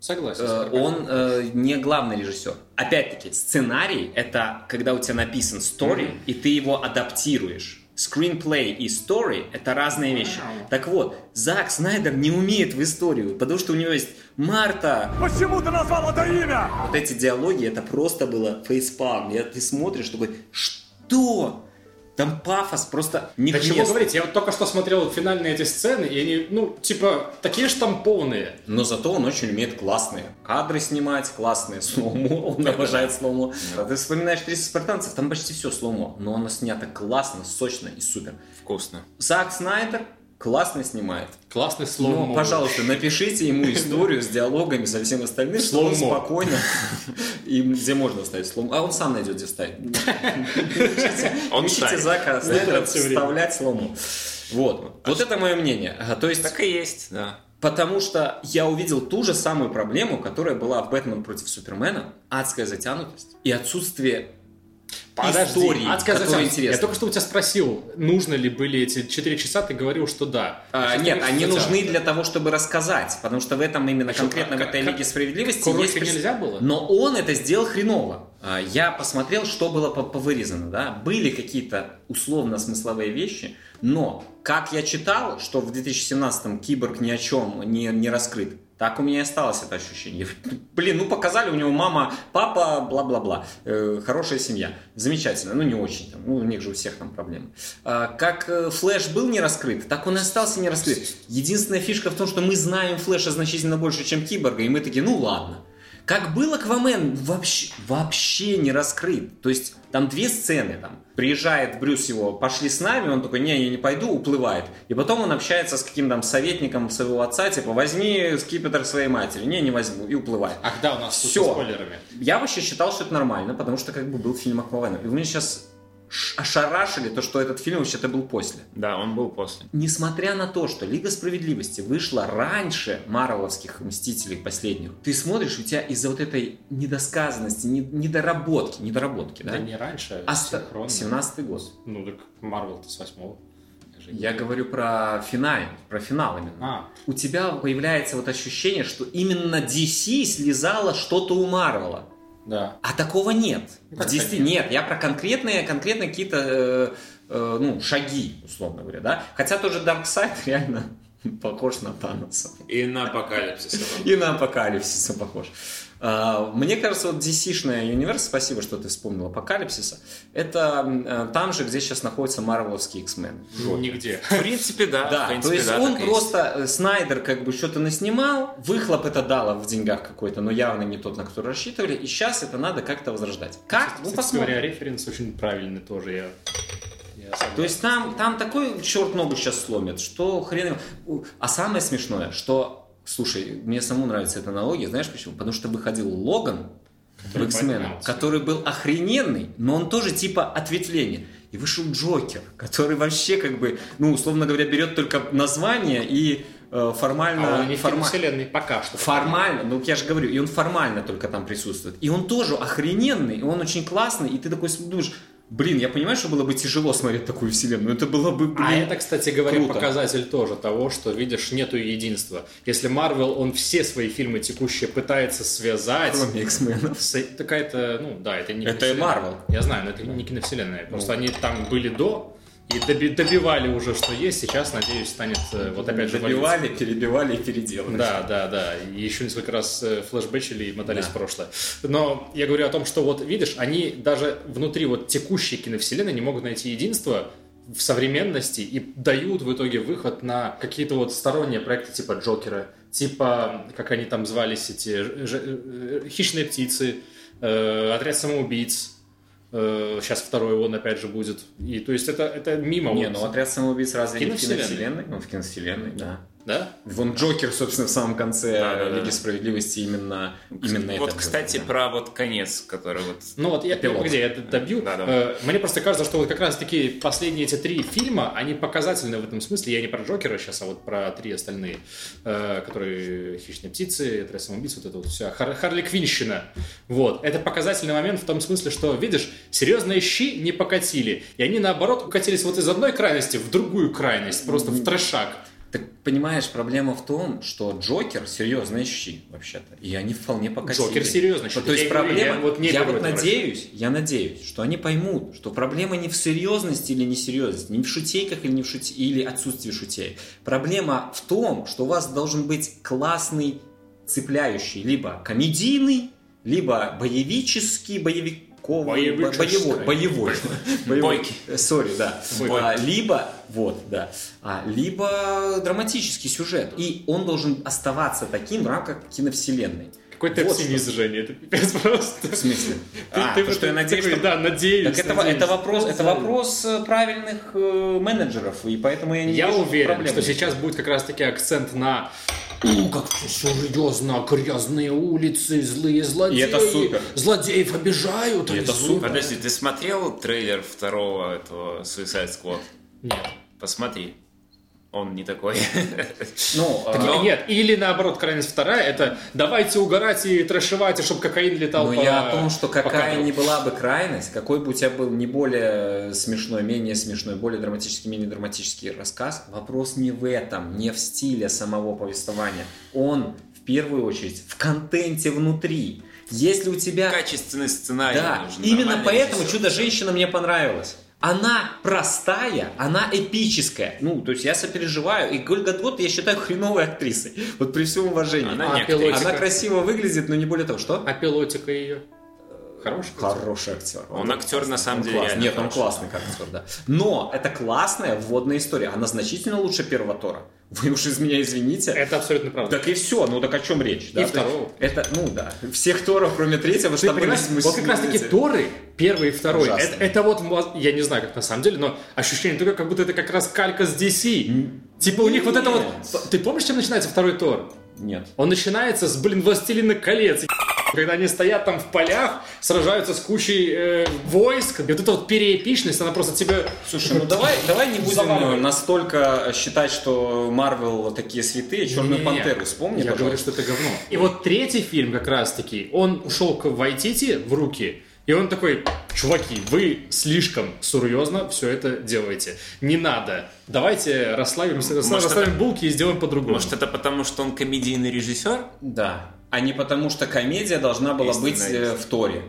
[SPEAKER 2] Согласен.
[SPEAKER 1] Э. Он э, не главный режиссер. Опять-таки, сценарий это когда у тебя написан story, и ты его адаптируешь. Screenplay и story — это разные вещи. Так вот, Зак Снайдер не умеет в историю, потому что у него есть Марта.
[SPEAKER 4] Почему ты назвал это имя?
[SPEAKER 1] Вот эти диалоги, это просто было facepalm. Я, ты смотришь, такой, что? Там пафос просто не
[SPEAKER 2] Да чего говорить, я вот только что смотрел финальные эти сцены, и они, ну, типа, такие штампованные.
[SPEAKER 1] Но зато он очень умеет классные кадры снимать, классные slow-mo, он обожает slow-mo. А Ты вспоминаешь 300 спартанцев, там почти все slow-mo, но оно снято классно, сочно и супер.
[SPEAKER 3] Вкусно.
[SPEAKER 1] Зак Снайдер классно снимает.
[SPEAKER 2] Классный slow-mo.
[SPEAKER 1] Но, пожалуйста, напишите ему историю с диалогами, со всем остальным, что он спокойно, и где можно вставить slow-mo. А он сам найдет, где вставить. Ищите-
[SPEAKER 3] Он
[SPEAKER 1] Ищите
[SPEAKER 3] вставит.
[SPEAKER 1] Зака Снайдера
[SPEAKER 2] всё время.
[SPEAKER 1] вставлять slow-mo. Вот. Вот это мое мнение. То есть
[SPEAKER 3] Так и есть, да.
[SPEAKER 1] Потому что я увидел ту же самую проблему, которая была в «Бэтмен против Супермена». Адская затянутость и отсутствие
[SPEAKER 2] Подожди,
[SPEAKER 1] истории,
[SPEAKER 2] адская затянутость.
[SPEAKER 1] интересна.
[SPEAKER 2] Я только что у тебя спросил, нужно ли были эти 4 часа, ты говорил, что да.
[SPEAKER 1] А, нет, они нужны для того, чтобы рассказать, потому что в этом именно
[SPEAKER 2] А что,
[SPEAKER 1] конкретно в этой Лиге Справедливости
[SPEAKER 2] коротко
[SPEAKER 1] есть...
[SPEAKER 2] нельзя было?
[SPEAKER 1] Но он это сделал хреново. А, Я посмотрел, что было по- повырезано, да. Были какие-то условно-смысловые вещи, но как я читал, что в 2017-м киборг ни о чем не, не раскрыт, так у меня и осталось это ощущение. Блин, ну показали у него мама, папа, бла-бла-бла. Э, хорошая семья. Замечательно. Ну, не очень. Там. Ну, у них же у всех там проблемы. А, как э, Флэш был не раскрыт, так он и остался не раскрыт. Единственная фишка в том, что мы знаем Флэша значительно больше, чем Киборга, и мы такие, ну ладно. Как был Аквамен, вообще, вообще не раскрыт. То есть там две сцены. Там. Приезжает Брюс его, пошли с нами, он такой, не, я не пойду, уплывает. И потом он общается с каким-то там советником своего отца, типа, возьми скипетр своей матери. Не, не возьму, и уплывает.
[SPEAKER 2] Ах да, у нас со спойлерами.
[SPEAKER 1] Я вообще считал, что это нормально, потому что как бы был фильм Аквамена. И вы меня сейчас ошарашили то, что этот фильм вообще-то был после.
[SPEAKER 3] Да, он был после.
[SPEAKER 1] Несмотря на то, что Лига Справедливости вышла раньше Марвеловских Мстителей последних, ты смотришь, у тебя из-за вот этой недосказанности, не- недоработки, недоработки, да?
[SPEAKER 2] Да, не раньше,
[SPEAKER 1] А
[SPEAKER 2] синхронно.
[SPEAKER 1] 17 год.
[SPEAKER 2] Ну, так Марвел-то с восьмого. же
[SPEAKER 1] Я говорю про финал, про финал именно.
[SPEAKER 2] А,
[SPEAKER 1] У тебя появляется вот ощущение, что именно DC слезало что-то у Марвела.
[SPEAKER 2] Да.
[SPEAKER 1] А такого нет.
[SPEAKER 2] Ну,
[SPEAKER 1] В
[SPEAKER 2] как нет?
[SPEAKER 1] Я про конкретные, конкретные какие-то э, э, ну, шаги, условно говоря, да. Хотя тоже Дарксайд реально похож на Таноса.
[SPEAKER 3] И на апокалипсис.
[SPEAKER 1] И на Апокалипсиса похож. А, Мне кажется, вот DC-шная Universe, спасибо, что ты вспомнил Апокалипсиса, это э, там же, где сейчас находится Марвеловский X-Men.
[SPEAKER 2] Нигде.
[SPEAKER 3] В принципе, да.
[SPEAKER 1] Да,
[SPEAKER 3] принципе,
[SPEAKER 1] то есть
[SPEAKER 3] да,
[SPEAKER 1] он просто, э, Снайдер как бы что-то наснимал, выхлоп это дало в деньгах какой-то, но явно не тот, на который рассчитывали, и сейчас это надо как-то возрождать. Как? Ну,
[SPEAKER 2] Кстати
[SPEAKER 1] посмотрим.
[SPEAKER 2] говоря, референс очень правильный тоже. Я.
[SPEAKER 1] То есть там, там такой черт ногу сейчас сломит, что хрен А самое смешное, что, слушай, мне самому нравится эта аналогия, знаешь почему? Потому что выходил Логан, в X-Men, который был охрененный, но он тоже типа ответвление. И вышел Джокер, который вообще как бы, ну, условно говоря, берет только название и э, формально...
[SPEAKER 2] А он не
[SPEAKER 1] форма-
[SPEAKER 2] вселенной пока что.
[SPEAKER 1] Формально, ну я же говорю, и он формально только там присутствует. И он тоже охрененный, и он очень классный, и ты такой думаешь, блин, я понимаю, что было бы тяжело смотреть такую вселенную, это было бы, блин,
[SPEAKER 2] А это, кстати говоря,
[SPEAKER 1] круто.
[SPEAKER 2] показатель тоже того, что, видишь, нету единства. Если Марвел, он все свои фильмы текущие пытается связать...
[SPEAKER 1] кроме X-Men.
[SPEAKER 2] с- такая-то, ну да, это не
[SPEAKER 1] Это и. Marvel.
[SPEAKER 2] Я знаю, но это не киновселенная. Просто они там были до и доби- добивали уже, что есть. Сейчас, надеюсь, станет э, вот опять же.
[SPEAKER 1] Добивали, перебивали и переделали.
[SPEAKER 2] Да, да, да. И еще несколько раз э, флешбэчили и мотались
[SPEAKER 1] Да.
[SPEAKER 2] в прошлое. Но я говорю о том, что вот видишь, они даже внутри вот текущей киновселенной не могут найти единство в современности и дают в итоге выход на какие-то вот сторонние проекты типа Джокера, типа, как они там звались, эти ж- ж- э, хищные птицы, э, отряд самоубийц. Э, сейчас второй он опять же будет. И то есть это, это мимо.
[SPEAKER 1] Не,
[SPEAKER 2] вот.
[SPEAKER 1] ну отряд самоубийц разве не в
[SPEAKER 2] Киновселенной.
[SPEAKER 1] киновселенной? Он в киновселенной, да.
[SPEAKER 2] Да?
[SPEAKER 1] Вон Джокер, собственно, в самом конце
[SPEAKER 3] Да, да, да.
[SPEAKER 1] Лиги Справедливости именно, именно
[SPEAKER 3] вот,
[SPEAKER 1] это.
[SPEAKER 3] кстати, про вот конец, который вот...
[SPEAKER 2] Ну вот я
[SPEAKER 1] Эпилог.
[SPEAKER 2] где я это добью.
[SPEAKER 3] Да, да.
[SPEAKER 2] Э, Мне просто кажется, что вот как раз таки последние эти три фильма, они показательны в этом смысле. Я не про Джокера сейчас, а вот про три остальные, э, которые «Хищные птицы», «Отряд самоубийц», вот это вот вся Хар- Харли Квинщина. Вот. Это показательный момент в том смысле, что, видишь, серьезные щи не покатили. И они, наоборот, укатились вот из одной крайности в другую крайность, просто в трешак.
[SPEAKER 1] Так понимаешь, проблема в том, что Джокер серьезные щи, вообще-то. И они вполне покатили.
[SPEAKER 2] Джокер серьезный щи.
[SPEAKER 1] То есть проблема,
[SPEAKER 2] я вот не
[SPEAKER 1] я вот надеюсь, я надеюсь, что они поймут, что проблема не в серьезности или несерьезности, не в шутейках или не в шути, или отсутствии шутей. Проблема в том, что у вас должен быть классный, цепляющий, либо комедийный, либо боевический, боевик Боевой, боевой, боевой. Э, Сори, да. А, либо, вот, да. А, либо драматический сюжет. И он должен оставаться таким в рамках киновселенной.
[SPEAKER 2] Какой ты
[SPEAKER 1] Вот
[SPEAKER 2] оптимист, Женя, это пипец просто.
[SPEAKER 1] В смысле?
[SPEAKER 2] Ты-
[SPEAKER 1] а,
[SPEAKER 2] ты
[SPEAKER 1] то,
[SPEAKER 2] вот
[SPEAKER 1] что я надеюсь,
[SPEAKER 2] такой,
[SPEAKER 1] что...
[SPEAKER 2] Да, надеюсь.
[SPEAKER 1] Так это,
[SPEAKER 2] надеюсь.
[SPEAKER 1] это вопрос, это вопрос э, правильных э, менеджеров, и поэтому я не
[SPEAKER 2] Я уверен,
[SPEAKER 1] проблем.
[SPEAKER 2] что сейчас будет как раз таки акцент на «У, как все серьезно, грязные улицы, злые злодеи.
[SPEAKER 1] И это супер.
[SPEAKER 2] Злодеев обижают.
[SPEAKER 1] И это
[SPEAKER 2] злые».
[SPEAKER 1] супер.
[SPEAKER 3] Подожди, ты смотрел трейлер второго этого Suicide Squad?
[SPEAKER 2] Нет.
[SPEAKER 3] Посмотри. Он не такой.
[SPEAKER 1] Ну,
[SPEAKER 2] Так,
[SPEAKER 1] а,
[SPEAKER 2] Нет, или наоборот, крайность вторая, это давайте угорать и трэшевать, и чтобы кокаин летал
[SPEAKER 1] но
[SPEAKER 2] по
[SPEAKER 1] ну, я о том, что
[SPEAKER 2] по
[SPEAKER 1] какая ни была бы крайность, какой бы у тебя был не более смешной, менее смешной, более драматический, менее драматический рассказ, вопрос не в этом, не в стиле самого повествования. Он в первую очередь в контенте внутри. Если у тебя...
[SPEAKER 3] Качественный сценарий
[SPEAKER 1] Да,
[SPEAKER 3] нужен.
[SPEAKER 1] именно поэтому. «Чудо-женщина» мне понравилась. Она простая, она эпическая. Ну, то есть я сопереживаю. И Гольга Гадот я считаю хреновой актрисой. Вот при всем уважении.
[SPEAKER 3] Она
[SPEAKER 2] А
[SPEAKER 3] не.
[SPEAKER 1] Она красиво выглядит, но не более того. Что?
[SPEAKER 2] А пилотика ее? Хороший?
[SPEAKER 1] Хороший актер.
[SPEAKER 3] Он актер, на самом
[SPEAKER 1] Он
[SPEAKER 3] деле,
[SPEAKER 1] классный. Нет, он
[SPEAKER 3] хороший.
[SPEAKER 1] классный как актер, да. Но это классная вводная история. Она значительно лучше первого Тора. Вы уж из меня извините.
[SPEAKER 2] Это абсолютно правда.
[SPEAKER 1] Так и все, ну так о чем речь? да? Есть
[SPEAKER 2] второго.
[SPEAKER 1] Это, ну да, всех Торов, кроме третьего,
[SPEAKER 2] Ты понимаешь,
[SPEAKER 1] смысл-
[SPEAKER 2] вот как раз таки Торы, первый и второй,
[SPEAKER 1] Ужасно.
[SPEAKER 2] это, это вот, я не знаю, как на самом деле, но ощущение такое, как будто это как раз калька с DC. Типа у них вот это вот... Ты помнишь, чем начинается второй Тор?
[SPEAKER 1] Нет.
[SPEAKER 2] Он начинается с, блин, «Властелина колец», когда они стоят там в полях, сражаются с кучей э, войск, и вот эта вот переэпичность, она просто тебе...
[SPEAKER 1] Слушай, ну давай, давай не будем
[SPEAKER 2] Заваливай.
[SPEAKER 1] настолько считать, что Марвел такие святые. Черную пантеру вспомни,
[SPEAKER 2] Я говорю, что это говно. И вот третий фильм как раз-таки, он ушел к Вайтити в руки, и он такой, чуваки, вы слишком серьезно все это делаете. Не надо. Давайте расслабимся,
[SPEAKER 3] Может,
[SPEAKER 2] расслабим
[SPEAKER 3] это-
[SPEAKER 2] булки и сделаем по-другому.
[SPEAKER 3] Может, это потому, что он комедийный режиссер?
[SPEAKER 1] Да. А не потому, что комедия должна была
[SPEAKER 3] Истинная
[SPEAKER 1] быть э, в Торе.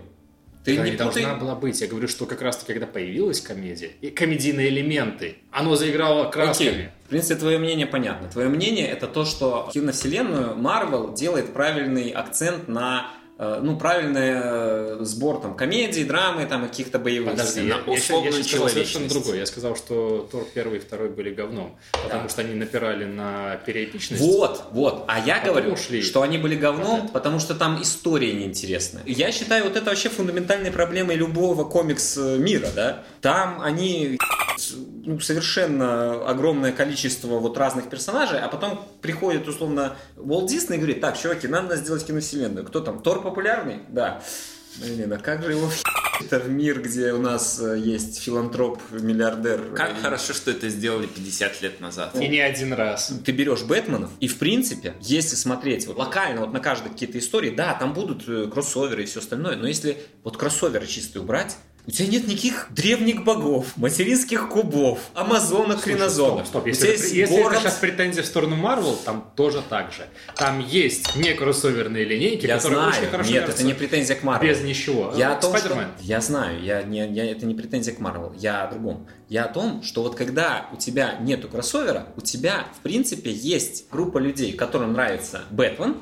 [SPEAKER 1] Ты не
[SPEAKER 2] должна была быть. Я говорю, что как раз-таки, когда появилась комедия, и комедийные элементы, оно заиграло красками.
[SPEAKER 1] Окей. В принципе, твое мнение понятно. Твое мнение это то, что киновселенную Марвел делает правильный акцент на ну, правильный э, сбор там комедии, драмы, там каких-то боевых
[SPEAKER 2] Подожди,
[SPEAKER 1] сцен.
[SPEAKER 2] я,
[SPEAKER 3] на
[SPEAKER 2] я сказал совершенно другое. Я сказал, что Тор первый и второй были говном, потому что они напирали на переэпичность.
[SPEAKER 1] Вот, вот. А я
[SPEAKER 2] Потом
[SPEAKER 1] говорю,
[SPEAKER 2] ушли.
[SPEAKER 1] что они были говном, потому что там история неинтересная. Я считаю, вот это вообще фундаментальной проблемой любого комикс э, мира, да. Там они ну, совершенно огромное количество вот разных персонажей, а потом приходит условно Уолт Дисней и говорит, так, чуваки, нам надо сделать киновселенную. Кто там? Тор популярный? Да. Блин, а как же его это в мир, где у нас э, есть филантроп-миллиардер?
[SPEAKER 3] Как хорошо, что это сделали 50 лет назад.
[SPEAKER 2] И не один раз.
[SPEAKER 1] Ты берешь Бэтменов, и в принципе, если смотреть вот локально вот на каждой какие-то истории, да, там будут э, кроссоверы и все остальное, но если вот кроссоверы чистые убрать, у тебя нет никаких древних богов, материнских кубов, амазонок, хренозонов.
[SPEAKER 2] Стоп, стоп. Если, это,
[SPEAKER 1] есть
[SPEAKER 2] если
[SPEAKER 1] город...
[SPEAKER 2] это сейчас претензия в сторону Марвел, там тоже так же. Там есть не кроссоверные линейки,
[SPEAKER 1] Я
[SPEAKER 2] которые
[SPEAKER 1] знаю.
[SPEAKER 2] очень хорошо
[SPEAKER 1] Нет, это не претензия к Марвел.
[SPEAKER 2] без ничего.
[SPEAKER 1] Я о том, что... Я знаю, я, не, я, это не претензия к Марвел, я о другом. Я о том, что вот когда у тебя нету кроссовера, у тебя, в принципе, есть группа людей, которым нравится Бэтмен,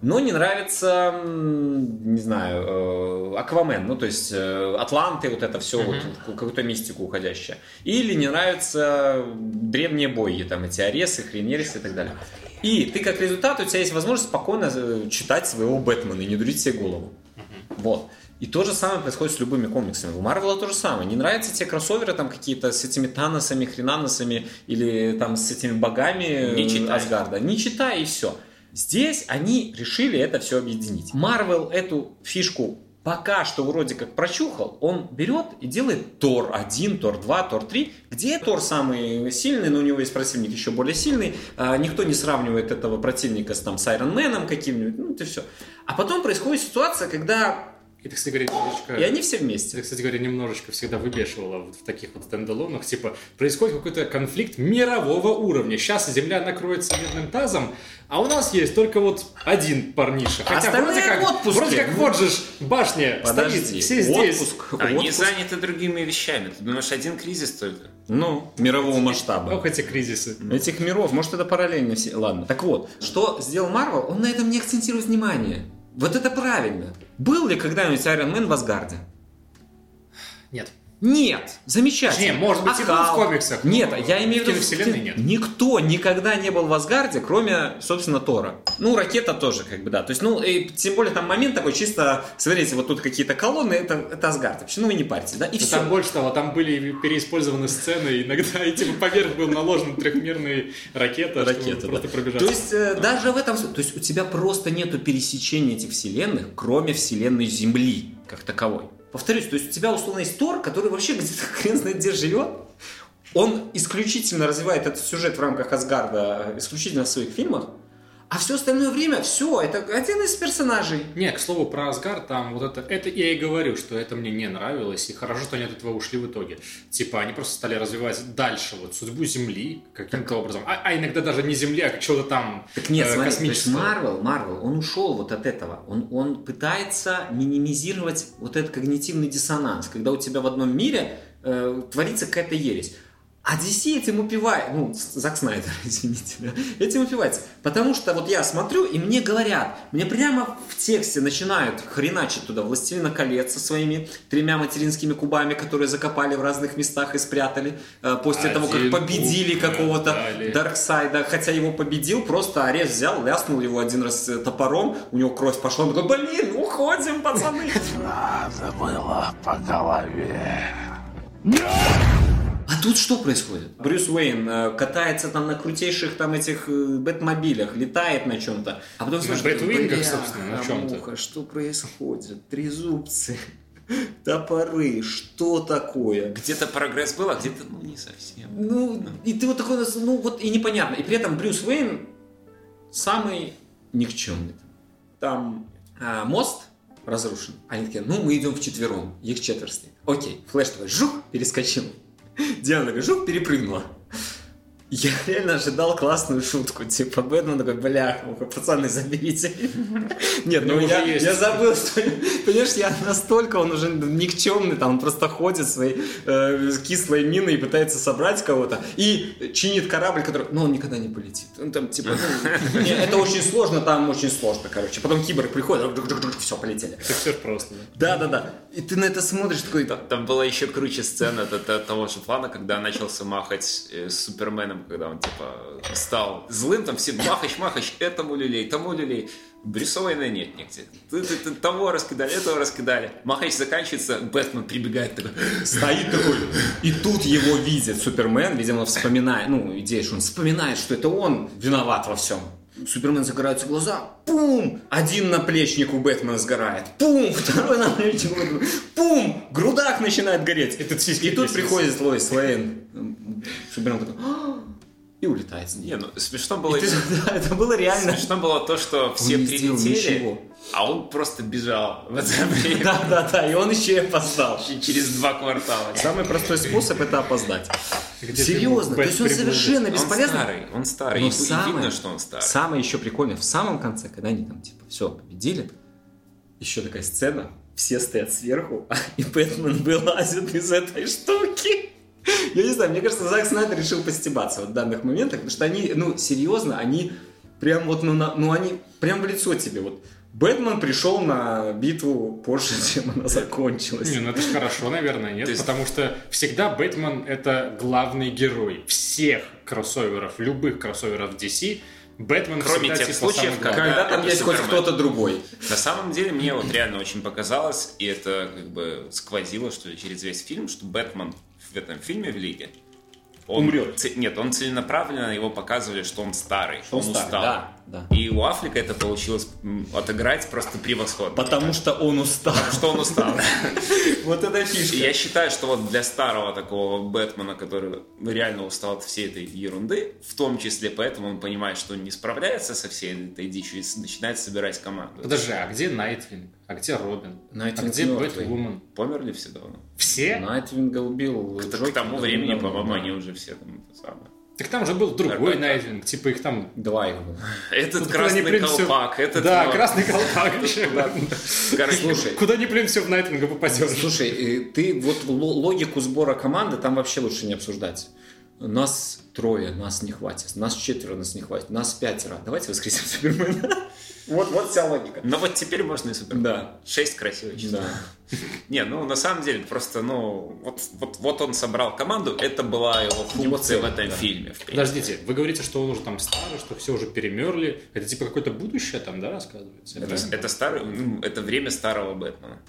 [SPEAKER 1] но не нравится, не знаю, э, Аквамен, ну то есть э, Атланты, вот это все, вот, в какую-то мистику уходящее. Или не нравятся древние боги, там эти Аресы, Хренерисы и так далее. И ты как результат, у тебя есть возможность спокойно э, читать своего Бэтмена и не дурить себе голову. Вот. И то же самое происходит с любыми комиксами. У Марвела то же самое. Не нравятся те кроссоверы там какие-то с этими Таносами, Хренаносами или там с этими богами
[SPEAKER 3] Не читай.
[SPEAKER 1] Асгарда. Не читай и все. Здесь они решили это все объединить. Марвел эту фишку пока что вроде как прочухал, он берет и делает Тор 1, Тор 2, Тор 3, где Тор самый сильный, но у него есть противник еще более сильный, а, никто не сравнивает этого противника с, там, с Iron каким-нибудь, ну это все. А потом происходит ситуация, когда
[SPEAKER 2] И ты, кстати говоря, немножечко...
[SPEAKER 1] и они все вместе.
[SPEAKER 2] Это, кстати говоря, немножечко всегда выбешивало вот в таких вот стендалонах. Типа, происходит какой-то конфликт мирового уровня. Сейчас Земля накроется медным тазом, а у нас есть только вот один парниша. Хотя
[SPEAKER 1] Остальные
[SPEAKER 2] вроде как,
[SPEAKER 1] отпуске.
[SPEAKER 2] вроде как вот же ж башня
[SPEAKER 1] Подожди,
[SPEAKER 2] стоит, все здесь.
[SPEAKER 1] отпуск,
[SPEAKER 3] Они
[SPEAKER 1] отпуск.
[SPEAKER 3] заняты другими вещами. Ты думаешь, один кризис только?
[SPEAKER 1] Ну, мирового масштаба.
[SPEAKER 2] Ох, эти кризисы.
[SPEAKER 1] Этих миров, может, это параллельно все. Ладно. Так вот, что сделал Марвел? Он на этом не акцентирует внимание. Вот это правильно. Был ли когда-нибудь Iron Man в Асгарде?
[SPEAKER 2] Нет.
[SPEAKER 1] Нет, замечательно.
[SPEAKER 2] Не, может быть, был в комиксах,
[SPEAKER 1] Нет, я имею в
[SPEAKER 2] в
[SPEAKER 1] виду...
[SPEAKER 2] киновселенной нет.
[SPEAKER 1] Никто никогда не был в Асгарде, кроме, собственно, Тора. Ну, ракета тоже, как бы, да. То есть, ну, и тем более там момент такой чисто, смотрите, вот тут какие-то колонны, это, это Асгард. Вообще, ну, вы не парьтесь, да? И
[SPEAKER 2] Но
[SPEAKER 1] все.
[SPEAKER 2] Там больше того, там были переиспользованы сцены, иногда и типа поверх был наложен трехмерный ракета,
[SPEAKER 1] Ракета,
[SPEAKER 2] просто
[SPEAKER 1] да.
[SPEAKER 2] пробежаться.
[SPEAKER 1] То есть э, даже в этом, то есть у тебя просто нету пересечения этих вселенных, кроме вселенной Земли как таковой. Повторюсь, то есть у тебя условно есть Тор, который вообще где-то хрен знает где живет. Он исключительно развивает этот сюжет в рамках Асгарда, э, исключительно в своих фильмах. А все остальное время, все, это один из персонажей.
[SPEAKER 2] Не, к слову, про Асгард, там вот это, это я и говорю, что это мне не нравилось, и хорошо, что они от этого ушли в итоге. Типа, они просто стали развивать дальше вот судьбу Земли каким-то образом, а, а иногда даже не Земли, а чего-то там
[SPEAKER 1] Так нет,
[SPEAKER 2] э,
[SPEAKER 1] смотри, то есть
[SPEAKER 2] космического.
[SPEAKER 1] Марвел, Марвел, он ушел вот от этого. Он, он пытается минимизировать вот этот когнитивный диссонанс, когда у тебя в одном мире э, творится какая-то ересь. А DC этим упивает, ну, Зак Снайдер, извините, да, этим упивается. Потому что вот я смотрю, и мне говорят, мне прямо в тексте начинают хреначить туда «Властелина колец» со своими тремя материнскими кубами, которые закопали в разных местах и спрятали, э, после того, как
[SPEAKER 2] Один
[SPEAKER 1] победили
[SPEAKER 2] куб
[SPEAKER 1] какого-то. Дарксайда, хотя его победил, просто Арес взял, ляснул его один раз э, топором, у него кровь пошла, он такой, блин, уходим, пацаны.
[SPEAKER 4] Надо было по голове.
[SPEAKER 1] А тут что происходит? Брюс Уэйн э, катается там на крутейших там этих э, бэтмобилях, летает на чем-то. А потом слышишь,
[SPEAKER 2] Бэтвингах,
[SPEAKER 1] «Бляха,
[SPEAKER 2] собственно, на чём-то».
[SPEAKER 1] муха, что происходит? Трезубцы, топоры, что такое?
[SPEAKER 3] Где-то прогресс был, а где-то, ну, не совсем.
[SPEAKER 1] Ну, и ты вот такой, ну вот и непонятно. И при этом Брюс Уэйн самый никчемный. Там а, мост разрушен. Они такие, ну мы идем вчетвером, их четверо стоит. Окей, Флэш такой, жух, перескочил. Диана жух, перепрыгнула. Я реально ожидал классную шутку, типа Бэтмен такой, бля, пацаны, заберите. Нет, ну я, я забыл, что, понимаешь, я настолько, он уже никчемный, там, он просто ходит своей э, кислой миной и пытается собрать кого-то, и чинит корабль, который, ну, он никогда не полетит. Он там, типа, ну, не, это очень сложно, там очень сложно, короче. Потом киборг приходит, все, полетели.
[SPEAKER 2] Так все просто. да.
[SPEAKER 1] Да, да. И ты на это смотришь такой,
[SPEAKER 3] Там была еще круче сцена того же плана, когда начался махать э, с Суперменом, когда он типа стал злым, там все махач, махач, этому люлей, тому люлей. Брюса Уэйна нет нигде. Ты, ты- ты того раскидали, этого раскидали. Махач заканчивается, Бэтмен прибегает такой.
[SPEAKER 1] стоит такой, и тут его видит Супермен, видимо, вспоминая, ну, идея, что он вспоминает, что это он виноват во всем. Супермен загораются глаза, пум! Один наплечник у Бэтмена сгорает, пум! Второй наплечник у Бэтмена, пум! Грудак начинает гореть.
[SPEAKER 2] Сиськи
[SPEAKER 1] И тут приходит Лоис Лейн. Супермен такой, «А!» И улетает с ней.
[SPEAKER 3] Не, ну смешно было...
[SPEAKER 1] И ты- да, это было реально.
[SPEAKER 3] Смешно было то, что все
[SPEAKER 1] не сделал
[SPEAKER 3] прилетели,
[SPEAKER 1] ничего.
[SPEAKER 3] а он просто бежал в это время
[SPEAKER 1] Да, да, да, и он еще и опоздал.
[SPEAKER 3] через два квартала.
[SPEAKER 1] Самый простой способ это опоздать.
[SPEAKER 2] Где
[SPEAKER 1] Серьезно, то есть он совершенно
[SPEAKER 3] Он
[SPEAKER 1] бесполезно.
[SPEAKER 3] старый, он старый.
[SPEAKER 1] Но
[SPEAKER 3] и
[SPEAKER 1] самое-
[SPEAKER 3] видно, что он старый.
[SPEAKER 1] Самое еще прикольное, в самом конце, когда они там типа все победили, еще такая сцена, все стоят сверху, и Бэтмен вылазит из этой штуки. Я не знаю, мне кажется, Зак Снайдер решил постебаться вот в данных моментах, потому что они, ну, серьезно, они прям вот, ну, на- ну они прям в лицо тебе вот. Бэтмен пришел на битву позже, чем она закончилась.
[SPEAKER 2] Не, ну это же хорошо, наверное, нет?
[SPEAKER 3] Есть-
[SPEAKER 2] Потому что всегда Бэтмен — это главный герой всех кроссоверов, любых кроссоверов DC. Бэтмен
[SPEAKER 3] Кроме тех
[SPEAKER 2] типа,
[SPEAKER 3] случаев, когда-
[SPEAKER 1] Когда там есть хоть
[SPEAKER 3] Супермен.
[SPEAKER 1] кто-то другой.
[SPEAKER 3] На самом деле, мне вот реально очень показалось, и это как бы сквозило, что через весь фильм, что Бэтмен в этом фильме в Лиге он
[SPEAKER 1] Умрет.
[SPEAKER 3] Нет, он целенаправленно его показывали, что он старый,
[SPEAKER 1] Что он
[SPEAKER 3] он
[SPEAKER 1] старый,
[SPEAKER 3] устал.
[SPEAKER 1] да, да.
[SPEAKER 3] И у Аффлека это получилось отыграть просто превосходно.
[SPEAKER 1] Потому что он устал.
[SPEAKER 3] что он устал.
[SPEAKER 1] Вот это фишка.
[SPEAKER 3] я считаю, что вот для старого такого Бэтмена, который реально устал от всей этой ерунды, в том числе поэтому он понимает, что он не справляется со всей этой дичью и начинает собирать команду.
[SPEAKER 2] Подожди, а где Найтвинг? А где Робин?
[SPEAKER 1] Найтвинг
[SPEAKER 2] а где. Бэтвумен?
[SPEAKER 3] Померли все давно.
[SPEAKER 2] Все?
[SPEAKER 1] Найтвинга убил.
[SPEAKER 3] К, к тому времени, по-моему, они уже все там это самое.
[SPEAKER 2] Так там же был другой
[SPEAKER 3] Да, да, да.
[SPEAKER 2] Найтвинг, типа их там...
[SPEAKER 1] Два их было.
[SPEAKER 3] Этот
[SPEAKER 2] Куда
[SPEAKER 3] красный
[SPEAKER 2] всё-
[SPEAKER 3] колпак, этот
[SPEAKER 2] Да,
[SPEAKER 3] вот.
[SPEAKER 2] красный колпак.
[SPEAKER 1] Слушай,
[SPEAKER 2] Куда ни плюнь, все в Найтвинга попадешь.
[SPEAKER 1] слушай, э, ты вот ло- логику сбора команды там вообще лучше не обсуждать. Нас трое, нас не хватит. Нас четверо, нас не хватит. Нас пятеро. Давайте воскресим Супермена. Вот, вот вся логика.
[SPEAKER 3] Ну вот теперь можно и Супермен.
[SPEAKER 1] Да.
[SPEAKER 3] Шесть красивых числа.
[SPEAKER 1] Да.
[SPEAKER 3] Не, ну на самом деле просто, ну, вот, вот, вот он собрал команду, это была его функция в этом
[SPEAKER 1] да.
[SPEAKER 3] фильме. в.
[SPEAKER 2] Подождите, вы говорите, что он уже там старый, что все уже перемерли. Это типа какое-то будущее там, да, рассказывается?
[SPEAKER 3] Это, это старый, ну, это время старого Бэтмена.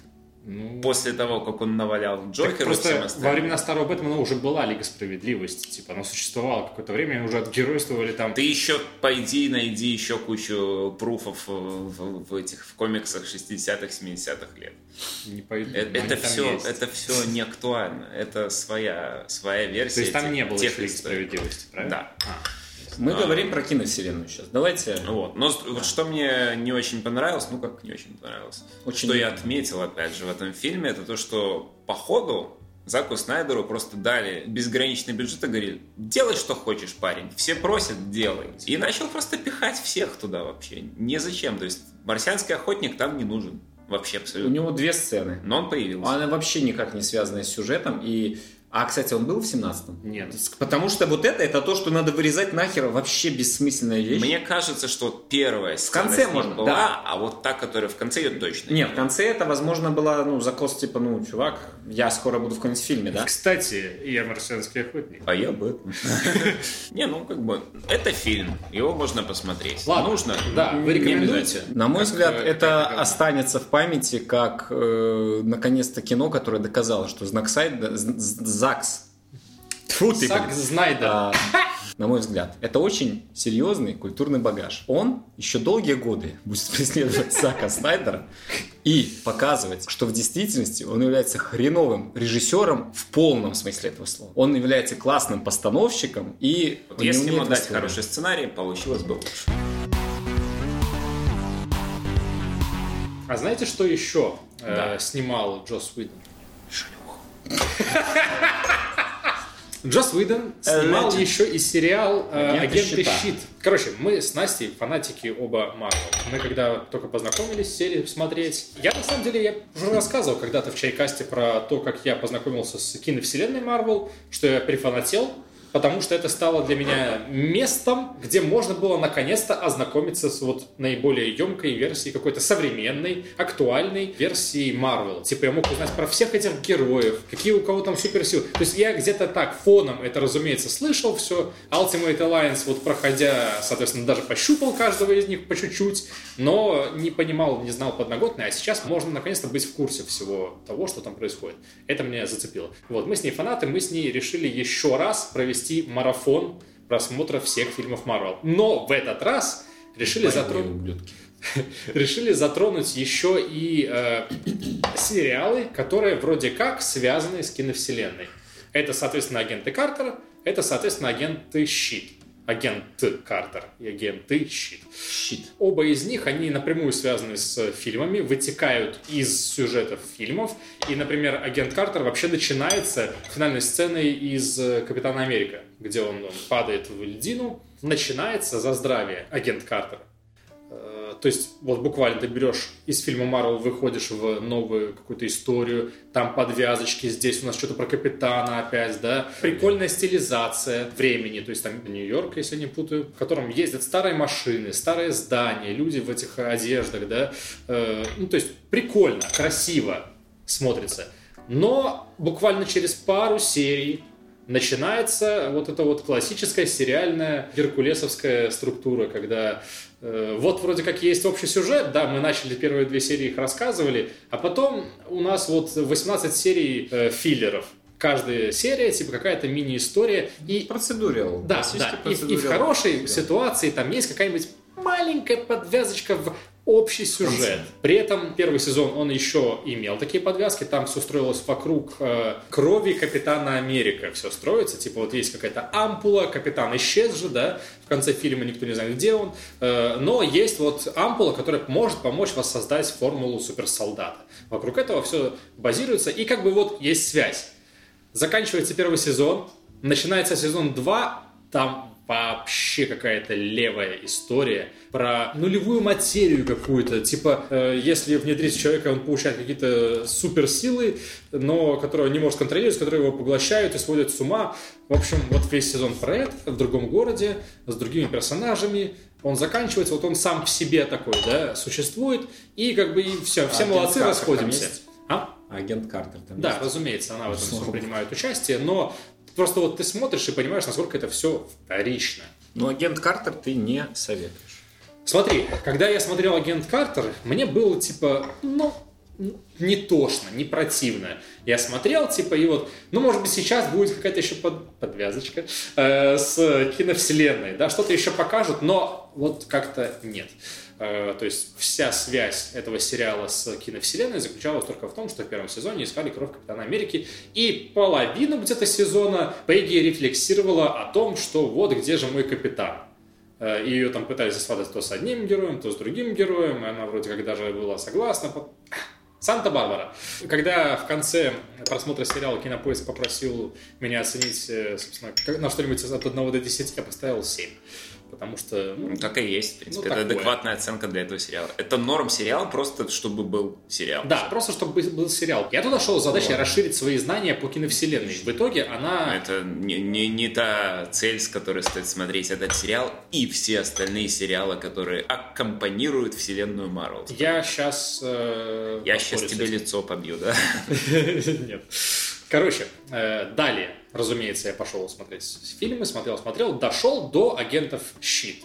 [SPEAKER 2] Ну,
[SPEAKER 3] После того, как он навалял и всем
[SPEAKER 2] просто во времена старого Бэтмена уже была Лига Справедливости, типа, она существовала какое-то время, они уже отгеройствовали там.
[SPEAKER 3] Ты еще пойди найди еще кучу пруфов в, в- этих в комиксах 60-х, 70-х лет.
[SPEAKER 2] Не пойду.
[SPEAKER 3] Э- Это,
[SPEAKER 2] там
[SPEAKER 3] все,
[SPEAKER 2] есть.
[SPEAKER 3] это все не актуально. Это своя, своя версия.
[SPEAKER 2] То есть там не было
[SPEAKER 3] тех
[SPEAKER 2] Лиги. Справедливости, правильно?
[SPEAKER 3] Да.
[SPEAKER 2] А.
[SPEAKER 1] Мы
[SPEAKER 3] А.
[SPEAKER 1] говорим про киновселенную сейчас. Давайте.
[SPEAKER 3] Вот. Но вот что мне не очень понравилось, ну как не очень понравилось,
[SPEAKER 1] Очень
[SPEAKER 3] что я отметил опять же в этом фильме, это то, что по ходу Заку Снайдеру просто дали безграничный бюджет и говорили, делай что хочешь, парень, все просят, делай. И начал просто пихать всех туда вообще, незачем, то есть марсианский охотник там не нужен, вообще
[SPEAKER 1] У
[SPEAKER 3] абсолютно.
[SPEAKER 1] него две сцены.
[SPEAKER 3] Но он появился.
[SPEAKER 1] Она вообще никак не связана с сюжетом. И... А, кстати, он был в 17-м?
[SPEAKER 2] Нет.
[SPEAKER 1] Потому что вот это, это то, что надо вырезать нахер. Вообще бессмысленная вещь.
[SPEAKER 3] Мне кажется, что первая сцена
[SPEAKER 1] конце можно,
[SPEAKER 3] была,
[SPEAKER 1] да.
[SPEAKER 3] а вот та, которая в конце ее точно
[SPEAKER 1] Нет, в конце это, возможно, была, ну, закос типа, ну, чувак, я скоро буду в каком-нибудь фильме, да?
[SPEAKER 2] Кстати, я марсианский охотник.
[SPEAKER 3] А я Бэтмен. Не, ну как бы, это фильм, его можно посмотреть.
[SPEAKER 2] Ладно,
[SPEAKER 3] Нужно?
[SPEAKER 2] да, вы рекомендуете?
[SPEAKER 1] На мой взгляд,
[SPEAKER 2] э,
[SPEAKER 1] это останется в памяти как, э, наконец-то, кино, которое доказало, что знак з- ЗАГС, Тьфу ты,
[SPEAKER 2] Зак
[SPEAKER 1] блин.
[SPEAKER 2] Знайдер.
[SPEAKER 1] А, на мой взгляд, это очень серьезный культурный багаж. Он еще долгие годы будет преследовать Зака Снайдера и показывать, что в действительности он является хреновым режиссером в полном смысле этого слова. Он является классным постановщиком и
[SPEAKER 3] если ему дать
[SPEAKER 1] выстроить.
[SPEAKER 3] хороший сценарий, получилось бы лучше.
[SPEAKER 2] А знаете, что еще э,
[SPEAKER 3] Да.
[SPEAKER 2] снимал Джос Уидон? Джос Уидон снимал
[SPEAKER 1] Legend.
[SPEAKER 2] еще и сериал э,
[SPEAKER 1] Агенты
[SPEAKER 2] «Агенты
[SPEAKER 1] щита».
[SPEAKER 2] щит». Короче, мы с Настей фанатики оба Марвел. Мы когда только познакомились, сели смотреть. Я, на самом деле, я уже рассказывал когда-то в чайкасте про то, как я познакомился с киновселенной Марвел, что я прифанател, потому что это стало для меня местом, где можно было наконец-то ознакомиться с вот наиболее емкой версией какой-то современной, актуальной версии Marvel. Типа я мог узнать про всех этих героев, какие у кого там суперсилы. То есть я где-то так фоном это, разумеется, слышал все. Ultimate Alliance, вот проходя, соответственно, даже пощупал каждого из них по чуть-чуть, но не понимал, не знал подноготное. А сейчас можно наконец-то быть в курсе всего того, что там происходит. Это меня зацепило. Вот, мы с ней фанаты, мы с ней решили еще раз провести марафон просмотра всех фильмов Marvel. Но в этот раз решили затронуть... решили затронуть еще и э, сериалы, которые вроде как связаны с киновселенной. Это, соответственно, агенты Картера, это, соответственно, агенты Щит. Агент Картер и агенты Щит.
[SPEAKER 1] Щит.
[SPEAKER 2] Оба из них, они напрямую связаны с фильмами, вытекают из сюжетов фильмов. И, например, агент Картер вообще начинается финальной сценой из э, Капитана Америка, где он падает в льдину. Начинается за здравие агент Картер. Э, То есть, вот буквально ты берешь из фильма Марвел, выходишь в новую какую-то историю, там подвязочки, здесь у нас что-то про капитана опять, да. Прикольная стилизация времени, то есть там Нью-Йорк, если не путаю, в котором ездят старые машины, старые здания, люди в этих одеждах, да. Э, Ну, то есть, прикольно, красиво смотрится. Но буквально через пару серий начинается вот эта вот классическая сериальная геркулесовская структура, когда вот вроде как есть общий сюжет, да, мы начали первые две серии их рассказывали, а потом у нас вот 18 серий э, филлеров. Каждая серия, типа какая-то мини-история. И
[SPEAKER 1] Процедуриал.
[SPEAKER 2] да, да. И, и в хорошей
[SPEAKER 1] Да.
[SPEAKER 2] ситуации там есть какая-нибудь маленькая подвязочка в общий сюжет. При этом первый сезон он еще имел такие подвязки, там все строилось вокруг э, крови Капитана Америка. Все строится, типа вот есть какая-то ампула, Капитан исчез же, да, в конце фильма никто не знает, где он. Э, но есть вот ампула, которая может помочь воссоздать формулу суперсолдата. Вокруг этого все базируется, и как бы вот есть связь. Заканчивается первый сезон, начинается сезон 2, там вообще какая-то левая история про нулевую материю какую-то. Типа, э, если внедрить человека, он получает какие-то суперсилы, но которые он не может контролировать, которые его поглощают и сводят с ума. В общем, вот весь сезон про это, в другом городе, с другими персонажами. Он заканчивается, вот он сам в себе такой, да, существует, и как бы и все, все
[SPEAKER 1] Агент
[SPEAKER 2] молодцы, расходимся. А?
[SPEAKER 1] Агент Картер там
[SPEAKER 2] Да,
[SPEAKER 1] есть.
[SPEAKER 2] разумеется, она в этом всем принимает участие, но просто вот ты смотришь и понимаешь, насколько это все вторично.
[SPEAKER 1] Но агент Картер ты не советуешь.
[SPEAKER 2] Смотри, когда я смотрел «Агент Картер», мне было типа, ну, не тошно, не противно. Я смотрел, типа, и вот, ну, может быть, сейчас будет какая-то еще под- подвязочка э, с киновселенной, да, что-то еще покажут, но вот как-то нет. Э, то есть вся связь этого сериала с киновселенной заключалась только в том, что в первом сезоне искали кровь Капитана Америки, и половину где-то сезона Пегги рефлексировала о том, что вот где же мой капитан. Э, И ее там пытались засватать то с одним героем, то с другим героем, и она вроде как даже была согласна. Санта-Барбара. Когда в конце просмотра сериала Кинопоиск попросил меня оценить, э, собственно, на что-нибудь от 1 до 10, я поставил 7. Потому что, ну,
[SPEAKER 3] Ну, так и есть, в принципе.
[SPEAKER 2] Ну,
[SPEAKER 3] это
[SPEAKER 2] такое.
[SPEAKER 3] адекватная оценка для этого сериала. Это норм сериал, просто чтобы был сериал.
[SPEAKER 2] да, просто чтобы был- сериал. Я туда шел с задачей расширить свои знания по киновселенной. В итоге она...
[SPEAKER 3] Это не, не, не та цель, с которой стоит смотреть этот сериал и все остальные сериалы, которые аккомпанируют вселенную Марвел.
[SPEAKER 2] Я сейчас...
[SPEAKER 3] Я сейчас тебе лицо побью, да?
[SPEAKER 2] Нет. Короче, э, далее, разумеется, я пошел смотреть фильмы, смотрел, смотрел, дошел до агентов Щит.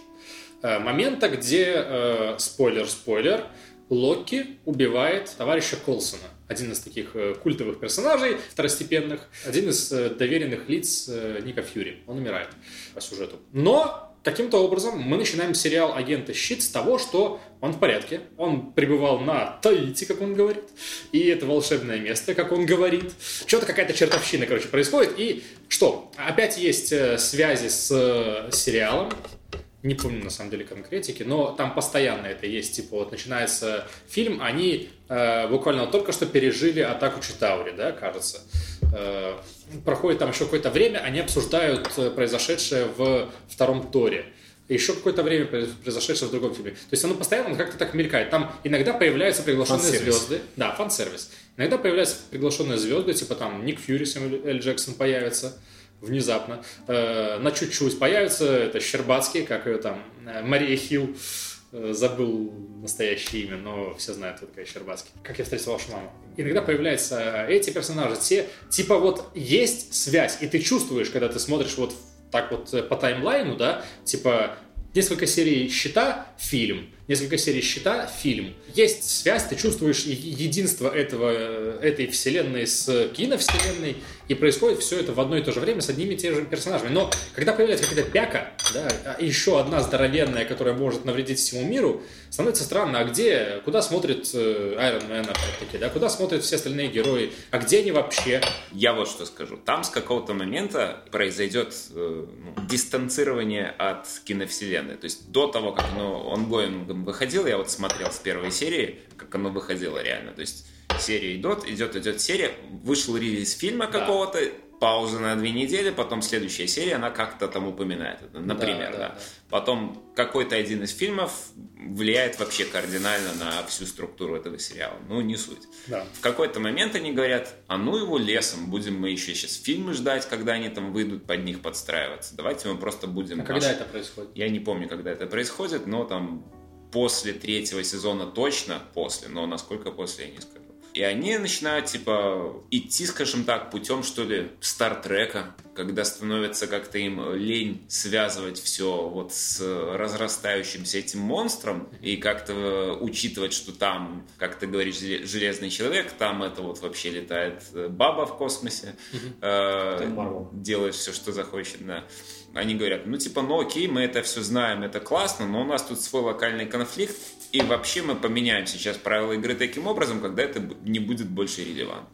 [SPEAKER 2] Э, Момента, где, э, спойлер, спойлер, Локи убивает товарища Колсона. Один из таких культовых персонажей второстепенных, один из доверенных лиц Ника Фьюри. Он умирает по сюжету. Но Каким-то образом мы начинаем сериал «Агента Щит» с того, что он в порядке. Он пребывал на Таити, как он говорит. И это волшебное место, как он говорит. Что-то какая-то чертовщина, короче, происходит. И что? Опять есть э, связи с э, сериалом. Не помню, на самом деле, конкретики, но там постоянно это есть. Типа, вот начинается фильм, они э, буквально вот только что пережили атаку Читаури, да, кажется. Э, проходит там еще какое-то время, они обсуждают э, произошедшее в втором Торе. Еще какое-то время произ- произошедшее в другом фильме. То есть оно постоянно как-то так мелькает. Там иногда появляются приглашенные
[SPEAKER 1] Фан-сервис.
[SPEAKER 2] звезды. Да, фан-сервис. Иногда появляются приглашенные звезды, типа там Ник Фьюри, Сэмюэл Л. Джексон появится внезапно. Э, на чуть-чуть появится это Щербацкий, как ее там, Мария Хилл. Э, Забыл настоящее имя, но все знают, кто такая Щербацкий. Как я встретил вашу маму. Иногда появляются эти персонажи, те, типа вот есть связь, и ты чувствуешь, когда ты смотришь вот так вот э, по таймлайну, да, типа несколько серий «Щита» фильм, несколько серий «Щита», фильм. Есть связь, ты чувствуешь единство этого, э, этой вселенной с киновселенной, и происходит все это в одно и то же время с одними и теми же персонажами. Но когда появляется какая-то пяка, да, а еще одна здоровенная, которая может навредить всему миру, становится странно, а где, куда смотрит э, Iron Man, опять-таки, да, куда смотрят все остальные герои, а где они вообще?
[SPEAKER 3] Я вот что скажу. Там с какого-то момента произойдет э, ну, дистанцирование от киновселенной. То есть до того, как оно онгоингом выходило, я вот смотрел с первой серии, как оно выходило реально. То есть серия идет, идет, идет серия, вышел релиз фильма
[SPEAKER 2] Да.
[SPEAKER 3] какого-то, пауза на две недели, потом следующая серия, она как-то там упоминает это, например,
[SPEAKER 2] да,
[SPEAKER 3] да.
[SPEAKER 2] да.
[SPEAKER 3] Потом какой-то один из фильмов влияет вообще кардинально на всю структуру этого сериала. Ну, не суть.
[SPEAKER 2] Да.
[SPEAKER 3] В какой-то момент они говорят, а ну его лесом, будем мы еще сейчас фильмы ждать, когда они там выйдут под них подстраиваться. Давайте мы просто будем...
[SPEAKER 2] А когда
[SPEAKER 3] наш-
[SPEAKER 2] это происходит?
[SPEAKER 3] Я не помню, когда это происходит, но там после третьего сезона точно после, но насколько после я не скажу. И они начинают, типа, идти, скажем так, путем, что ли, Стартрека, когда становится как-то им лень связывать все вот с разрастающимся этим монстром и как-то учитывать, что там, как ты говоришь, желе- железный человек, там это вот вообще летает э, баба в космосе, э, делает все, что захочет, да. Они говорят, ну типа, ну окей, мы это все знаем, это классно, но у нас тут свой локальный конфликт, и вообще мы поменяем сейчас правила игры таким образом, когда это не будет больше релевантно.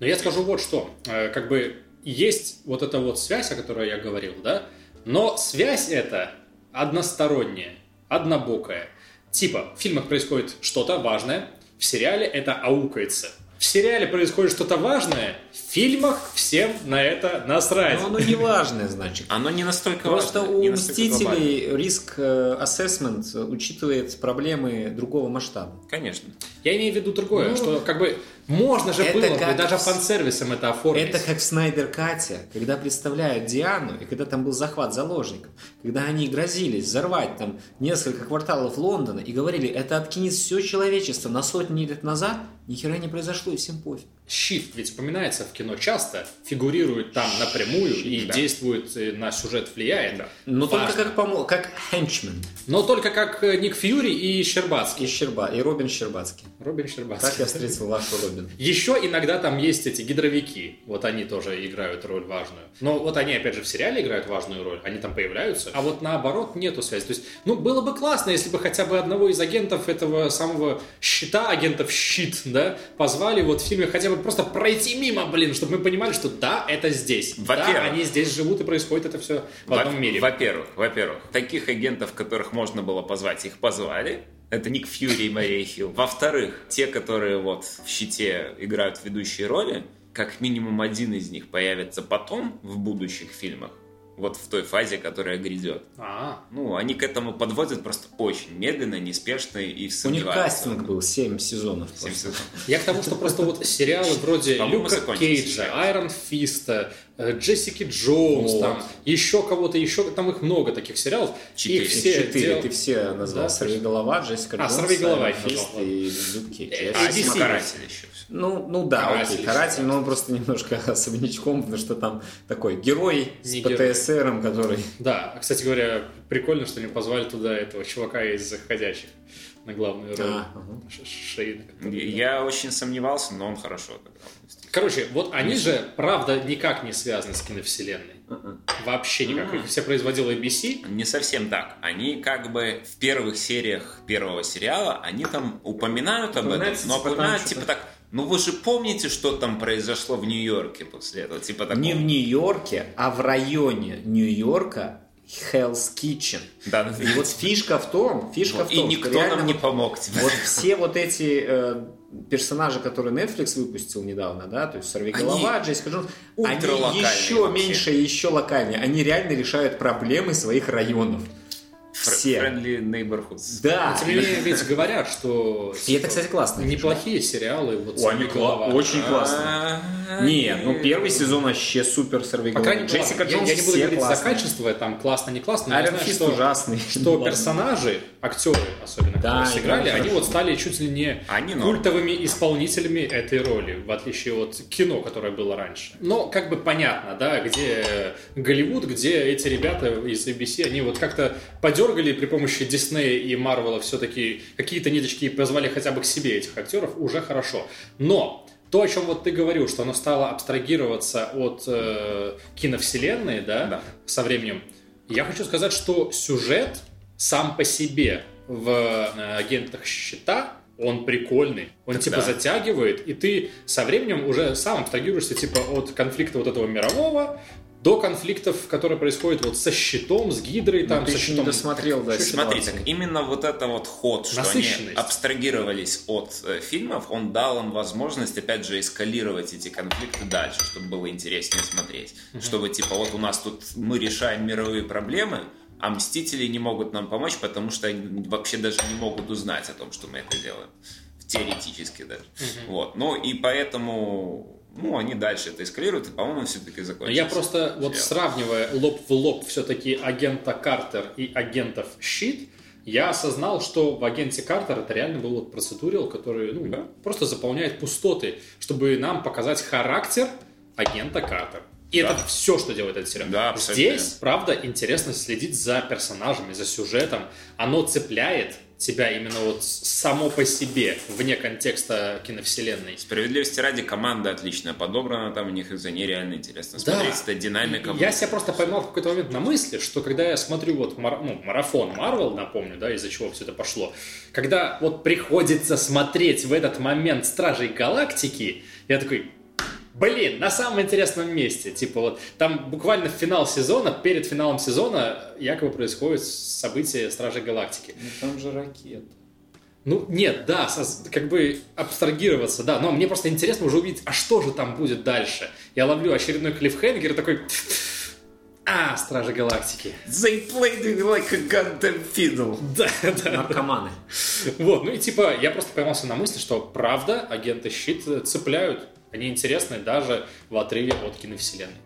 [SPEAKER 2] Но я скажу вот что. Э, Как бы есть вот эта вот связь, о которой я говорил, да? Но связь эта односторонняя, однобокая. Типа, в фильмах происходит что-то важное, в сериале это аукается. В сериале происходит что-то важное, в фильмах всем на это насрать.
[SPEAKER 1] Но оно не важное, значит.
[SPEAKER 3] Оно не настолько
[SPEAKER 1] Просто
[SPEAKER 3] важно,
[SPEAKER 1] у
[SPEAKER 3] не настолько глобально.
[SPEAKER 1] Мстителей риск э, ассессмент э, учитывает проблемы другого масштаба.
[SPEAKER 3] Конечно.
[SPEAKER 2] Я имею в виду другое,
[SPEAKER 1] Ну,
[SPEAKER 2] что как бы можно же
[SPEAKER 1] это
[SPEAKER 2] было бы
[SPEAKER 1] как
[SPEAKER 2] даже фан-сервисом это оформить.
[SPEAKER 1] Это как в Снайдер Кате, когда представляют Диану, и когда там был захват заложников, когда они грозились взорвать там несколько кварталов Лондона и говорили, это откинет все человечество на сотни лет назад, ни хера не произошло, и всем пофиг.
[SPEAKER 2] Щит ведь вспоминается в кино часто, фигурирует там напрямую и
[SPEAKER 3] да.
[SPEAKER 2] действует э, на сюжет влияет.
[SPEAKER 1] Но
[SPEAKER 2] Важно.
[SPEAKER 1] только как, помо- как хенчмен
[SPEAKER 2] Но только как э, Ник Фьюри и Щербацкий.
[SPEAKER 1] и, Щерба, и Робин Щербацкий.
[SPEAKER 2] Робин Щербацкий.
[SPEAKER 1] я встретил вашу Робин.
[SPEAKER 2] Еще иногда там есть эти гидровики, вот они тоже играют роль важную. Но вот они, опять же, в сериале играют важную роль, они там появляются, а вот наоборот нету связи. То есть, ну, было бы классно, если бы хотя бы одного из агентов этого самого щита, агентов щит, да, позвали вот в фильме хотя бы просто пройти мимо, блин, чтобы мы понимали, что да, это здесь. Да,
[SPEAKER 3] Во-первых.
[SPEAKER 2] они здесь живут и происходит это все в
[SPEAKER 3] Во-
[SPEAKER 2] одном мире.
[SPEAKER 3] Во-первых, во-первых, таких агентов, которых можно было позвать, их позвали. Это Ник Фьюри и Мария Хилл. Во-вторых, те, которые вот в «Щите» играют ведущие роли, как минимум один из них появится потом в будущих фильмах. Вот в той фазе, которая грядет.
[SPEAKER 2] А,
[SPEAKER 3] Ну, они к этому подводят просто очень медленно, неспешно и
[SPEAKER 1] У них кастинг был 7 сезонов.
[SPEAKER 3] Семь
[SPEAKER 1] просто.
[SPEAKER 3] сезонов.
[SPEAKER 2] Я к тому, что просто вот сериалы вроде Люка Кейджа. Айрон Фиста, Джессики Джонс,
[SPEAKER 1] Вот.
[SPEAKER 2] там еще кого-то, еще там их много таких сериалов.
[SPEAKER 3] Четыре.
[SPEAKER 2] Их все
[SPEAKER 1] Четыре,
[SPEAKER 2] дел-
[SPEAKER 1] ты все назвал.
[SPEAKER 2] Да,
[SPEAKER 1] Сорвиголова, Джессика
[SPEAKER 2] А,
[SPEAKER 1] Джонс,
[SPEAKER 2] «Сорвиголова»
[SPEAKER 1] Айрон
[SPEAKER 2] я
[SPEAKER 1] Фист и.
[SPEAKER 2] Э,
[SPEAKER 1] Я
[SPEAKER 3] А, и Каратель еще.
[SPEAKER 1] Ну, ну да,
[SPEAKER 2] Каратель
[SPEAKER 1] окей, каратель, но он просто немножко особнячком, потому что там такой герой с
[SPEAKER 2] Не.
[SPEAKER 1] ПТСРом, который...
[SPEAKER 2] Да, кстати говоря, прикольно, что они позвали туда этого чувака из «Заходящих» на главную роль.
[SPEAKER 1] А,
[SPEAKER 2] Шейна, который-
[SPEAKER 3] Я очень сомневался, но он хорошо отыграл.
[SPEAKER 2] Короче, вот они же, правда, никак не связаны с киновселенной. Вообще никак. Их все производил ABC.
[SPEAKER 3] Не совсем так. Они как бы в первых сериях первого сериала, они там упоминают об этом, но
[SPEAKER 1] типа,
[SPEAKER 3] упоминают
[SPEAKER 1] что-то-
[SPEAKER 3] типа так, ну вы же помните, что там произошло в Нью-Йорке после этого? Типа такого.
[SPEAKER 1] Не в Нью-Йорке, а в районе Нью-Йорка Hell's Kitchen.
[SPEAKER 3] Да, да,
[SPEAKER 1] И вот фишка в том, фишка
[SPEAKER 3] Вот,
[SPEAKER 1] в
[SPEAKER 3] и
[SPEAKER 1] том,
[SPEAKER 3] никто
[SPEAKER 1] что реально
[SPEAKER 3] нам не помог. типа.
[SPEAKER 1] Вот все вот эти э, персонажи, которые Netflix выпустил недавно, да, то есть Сорвиголова, Джессика Джонс, они еще
[SPEAKER 3] вообще.
[SPEAKER 1] меньше и еще локальнее. Они реально решают проблемы своих районов. Все.
[SPEAKER 3] Friendly neighborhoods.
[SPEAKER 1] Да.
[SPEAKER 2] Тем не менее, ведь говорят, что
[SPEAKER 1] И это, кстати, классно.
[SPEAKER 2] неплохие сериалы. Вот
[SPEAKER 1] О, они кла- очень классно.
[SPEAKER 3] А,
[SPEAKER 1] Не, ну первый сезон вообще супер сорвиголова.
[SPEAKER 2] По крайней мере,
[SPEAKER 1] Джессика
[SPEAKER 2] я,
[SPEAKER 1] Джонс
[SPEAKER 2] я не буду
[SPEAKER 1] все
[SPEAKER 2] говорить
[SPEAKER 1] классные.
[SPEAKER 2] за качество, там классно, не классно, но я
[SPEAKER 1] Айрон
[SPEAKER 2] знаю,
[SPEAKER 1] Фист
[SPEAKER 2] что,
[SPEAKER 1] ужасный.
[SPEAKER 2] что персонажи, актеры особенно,
[SPEAKER 1] Да,
[SPEAKER 2] которые сыграли, они вот стали чуть ли не
[SPEAKER 3] Они норм.
[SPEAKER 2] культовыми исполнителями этой роли, в отличие от кино, которое было раньше. Но как бы понятно, да, где Голливуд, где эти ребята из ABC, они вот как-то подергали при помощи Диснея и Марвела все-таки какие-то ниточки позвали хотя бы к себе этих актеров, уже хорошо. Но то, о чем вот ты говорил, что оно стало абстрагироваться от э, киновселенной, да,
[SPEAKER 3] Да.
[SPEAKER 2] со временем, я хочу сказать, что сюжет сам по себе в э, агентах щита он прикольный, он
[SPEAKER 3] Так
[SPEAKER 2] типа
[SPEAKER 3] да.
[SPEAKER 2] затягивает, и ты со временем уже сам абстрагируешься типа от конфликта вот этого мирового до конфликтов, которые происходят вот со щитом, с гидрой, там,
[SPEAKER 1] Ну, ты
[SPEAKER 2] со
[SPEAKER 1] еще не
[SPEAKER 2] щитом.
[SPEAKER 1] досмотрел, да,
[SPEAKER 3] Смотри, так именно вот это вот ход, что они абстрагировались от э, фильмов, он дал им возможность, опять же, эскалировать эти конфликты дальше, чтобы было интереснее смотреть. Чтобы, типа, вот у нас тут мы решаем мировые проблемы, а Мстители не могут нам помочь, потому что они вообще даже не могут узнать о том, что мы это делаем. Теоретически даже. Вот. Ну и поэтому, ну, они дальше это эскалируют, и, по-моему, все-таки закончится.
[SPEAKER 2] Я просто вот сравнивая лоб в лоб все-таки агента Картер и агентов Щит, я осознал, что в агенте Картер это реально был вот процедурил, который ну,
[SPEAKER 3] Да.
[SPEAKER 2] просто заполняет пустоты, чтобы нам показать характер агента Картер. И
[SPEAKER 3] Да.
[SPEAKER 2] это все, что делает этот сериал.
[SPEAKER 3] Да, абсолютно
[SPEAKER 2] Здесь, правда, интересно следить за персонажами, за сюжетом. Оно цепляет тебя именно вот само по себе, вне контекста киновселенной.
[SPEAKER 3] Справедливости ради, команда отлично подобрана, там у них из-за ней реально интересно
[SPEAKER 2] Да.
[SPEAKER 3] смотреть, это динамика.
[SPEAKER 2] Я себя просто поймал в какой-то момент на мысли, что когда я смотрю вот мар- ну, марафон Марвел, напомню, да, из-за чего все это пошло, когда вот приходится смотреть в этот момент Стражей Галактики, я такой, блин, на самом интересном месте. Типа вот там буквально в финал сезона, перед финалом сезона якобы происходит событие Стражей Галактики.
[SPEAKER 1] Ну, Там же ракета.
[SPEAKER 2] Ну, нет, да, как бы абстрагироваться, да, но мне просто интересно уже увидеть, а что же там будет дальше. Я ловлю очередной клиффхенгер и такой, а, Стражи Галактики.
[SPEAKER 3] They played it like a goddamn fiddle.
[SPEAKER 2] Да, да.
[SPEAKER 1] Наркоманы.
[SPEAKER 2] Вот, ну и типа, я просто поймался на мысли, что правда агенты Щит цепляют. Они интересны даже в отрыве от киновселенной.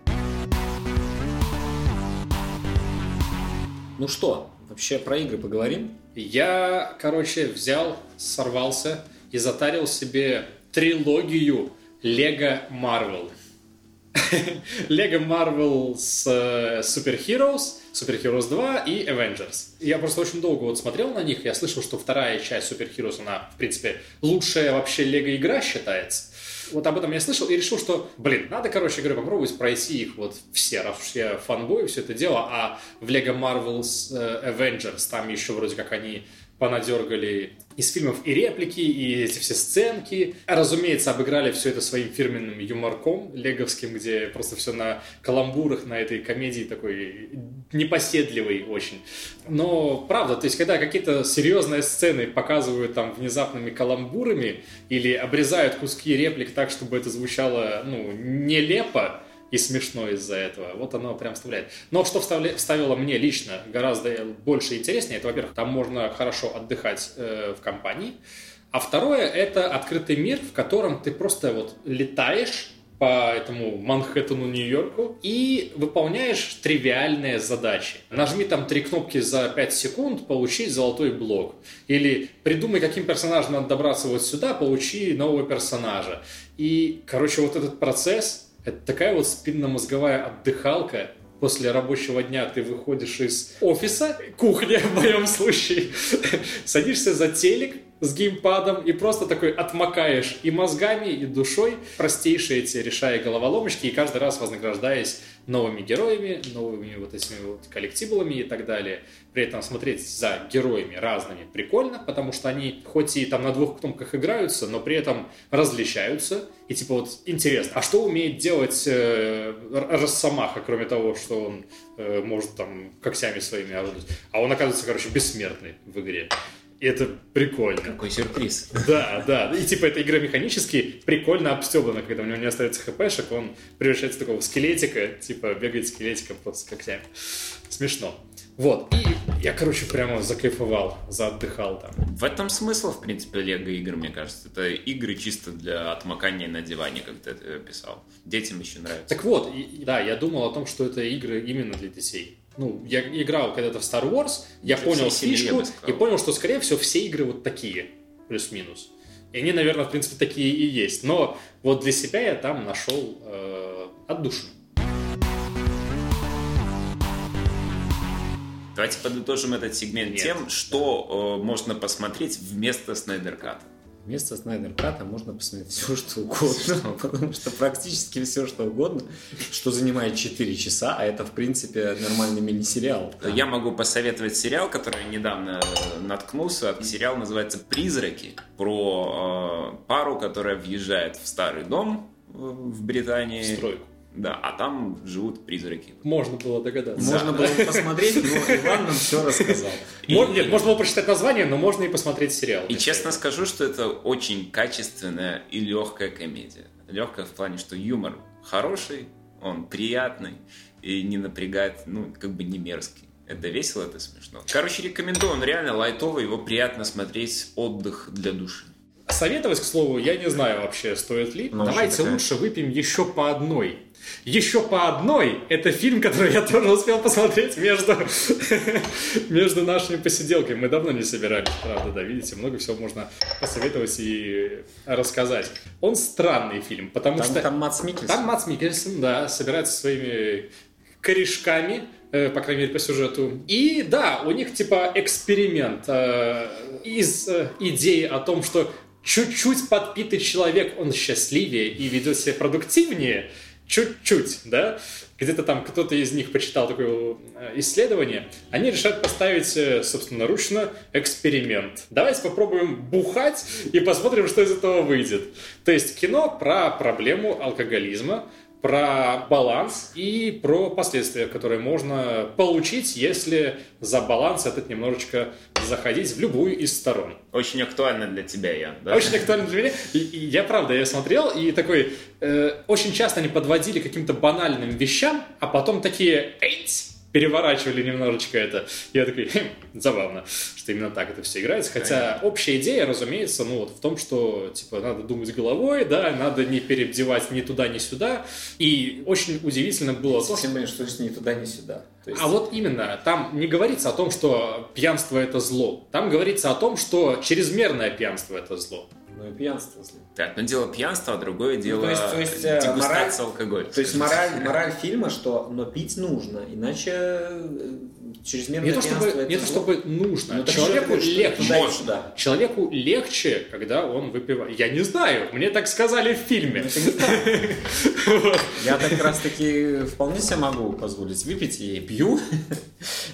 [SPEAKER 1] Ну что, вообще про игры поговорим?
[SPEAKER 2] Я, короче, взял, сорвался и затарил себе трилогию Лего Марвел. Лего Марвел с Super Heroes, Super Heroes 2 и Avengers. Я просто очень долго вот смотрел на них, я слышал, что вторая часть Super Heroes, она, в принципе, лучшая вообще Лего игра считается. Вот об этом я слышал и решил, что, блин, надо, короче говоря, попробовать пройти их вот все, раз уж я фанбой, все это дело, а в Lego Marvel's э, Avengers там еще вроде как они понадергали из фильмов и реплики, и эти все сценки. Разумеется, обыграли все это своим фирменным юморком леговским, где просто все на каламбурах, на этой комедии такой непоседливый очень. Но правда, то есть когда какие-то серьезные сцены показывают там внезапными каламбурами или обрезают куски реплик так, чтобы это звучало, ну, нелепо, и смешно из-за этого. Вот оно прям вставляет. Но что вставля- вставило мне лично гораздо больше интереснее, это, во-первых, там можно хорошо отдыхать э, в компании. А второе, это открытый мир, в котором ты просто вот летаешь по этому Манхэттену, Нью-Йорку и выполняешь тривиальные задачи. Нажми там три кнопки за 5 секунд, получи золотой блок. Или придумай, каким персонажем надо добраться вот сюда, получи нового персонажа. И, короче, вот этот процесс, это такая вот спинномозговая отдыхалка. После рабочего дня ты выходишь из офиса, кухня в моем случае, садишься за телек с геймпадом и просто такой отмокаешь и мозгами, и душой, простейшие эти решая головоломочки, и каждый раз вознаграждаясь новыми героями, новыми вот этими вот коллектиблами и так далее. При этом смотреть за героями разными прикольно, потому что они хоть и там на двух кнопках играются, но при этом различаются. И типа вот интересно, а что умеет делать э, Росомаха, кроме того, что он э, может там когтями своими орудовать? А он оказывается, короче, бессмертный в игре. И это прикольно.
[SPEAKER 1] Какой сюрприз.
[SPEAKER 2] Да, да. И типа эта игра механически прикольно обстебана, когда у него не остается хпшек, он превращается в такого скелетика, типа бегает скелетиком просто с когтями. Смешно. Вот. И я, короче, прямо закайфовал, заотдыхал там.
[SPEAKER 3] В этом смысл, в принципе, лего игр, мне кажется. Это игры чисто для отмокания на диване, как ты это писал. Детям еще нравится.
[SPEAKER 2] Так вот, и- да, я думал о том, что это игры именно для детей. Ну, я играл когда-то в Star Wars, я
[SPEAKER 3] Для
[SPEAKER 2] понял фишку и понял, что, скорее всего, все игры вот такие, плюс-минус. И они, наверное, в принципе, такие и есть. Но вот для себя я там нашел э, отдушину.
[SPEAKER 3] Давайте подытожим этот сегмент
[SPEAKER 2] Нет.
[SPEAKER 3] тем, что э, можно посмотреть вместо Снайдерката.
[SPEAKER 1] Вместо Снайдер Ката можно посмотреть все, что угодно, потому что практически все, что угодно, что занимает 4 часа, а это, в принципе, нормальный мини-сериал.
[SPEAKER 3] Я могу посоветовать сериал, который недавно э, наткнулся. Сериал называется «Призраки» про э, пару, которая въезжает в старый дом э, в Британии.
[SPEAKER 2] Стройку.
[SPEAKER 3] Да, а там живут призраки.
[SPEAKER 2] Можно было догадаться.
[SPEAKER 1] Можно было посмотреть, но Иван нам все рассказал.
[SPEAKER 2] Нет, можно было прочитать название, но можно и посмотреть сериал.
[SPEAKER 3] И честно скажу, что это очень качественная и легкая комедия. Легкая в плане, что юмор хороший, он приятный и не напрягает, ну, как бы не мерзкий. Это весело, это смешно. Короче, рекомендую, он реально лайтовый, его приятно смотреть, отдых для души.
[SPEAKER 2] Советовать, к слову, я не знаю вообще, стоит ли.
[SPEAKER 1] Ну,
[SPEAKER 2] Давайте
[SPEAKER 1] такая?
[SPEAKER 2] лучше выпьем еще по одной. Еще по одной – это фильм, который я тоже успел посмотреть между, между нашими посиделками. Мы давно не собирались, правда, да, видите, много всего можно посоветовать и рассказать. Он странный фильм, потому
[SPEAKER 1] Там,
[SPEAKER 2] что...
[SPEAKER 1] там Мац Миккельсон.
[SPEAKER 2] Там Мац Микельсон, да, собирается со своими корешками, э, по крайней мере, по сюжету. И да, у них типа эксперимент э, из э, идеи о том, что чуть-чуть подпитый человек, он счастливее и ведет себя продуктивнее, чуть-чуть, да, где-то там кто-то из них почитал такое э, исследование, они решают поставить э, собственноручно эксперимент. Давайте попробуем бухать и посмотрим, что из этого выйдет. То есть кино про проблему алкоголизма, про баланс и про последствия, которые можно получить, если за баланс этот немножечко заходить в любую из сторон.
[SPEAKER 3] Очень актуально для тебя, Ян. Да?
[SPEAKER 2] Очень актуально для меня. И, и я правда, я смотрел, и такой, э, очень часто они подводили каким-то банальным вещам, а потом такие, эйць, переворачивали немножечко это. Я такой, «Хм, забавно, что именно так это все играется. Хотя общая идея, разумеется, ну вот в том, что типа надо думать головой, да, надо не перебдевать ни туда, ни сюда. И очень удивительно было то, что
[SPEAKER 1] что есть ни туда, ни сюда. То есть-
[SPEAKER 2] а вот именно, там не говорится о том, что пьянство это зло. Там говорится о том, что чрезмерное пьянство это зло.
[SPEAKER 1] Ну и пьянство зло.
[SPEAKER 3] Так, одно дело пьянство, а другое дело
[SPEAKER 1] то есть- то есть, э,
[SPEAKER 3] дегустация
[SPEAKER 1] мораль-
[SPEAKER 3] алкоголя.
[SPEAKER 1] То есть мораль, мораль фильма, что но пить нужно, иначе э, чрезмерное
[SPEAKER 2] Не то чтобы,
[SPEAKER 1] это
[SPEAKER 2] не то чтобы нужно.
[SPEAKER 1] Ну, так
[SPEAKER 2] Человеку легче.
[SPEAKER 1] туда.
[SPEAKER 2] Человеку легче, когда он выпивает. Я не знаю, мне так сказали в фильме.
[SPEAKER 1] Так. Я так раз таки вполне себе могу позволить выпить и пью.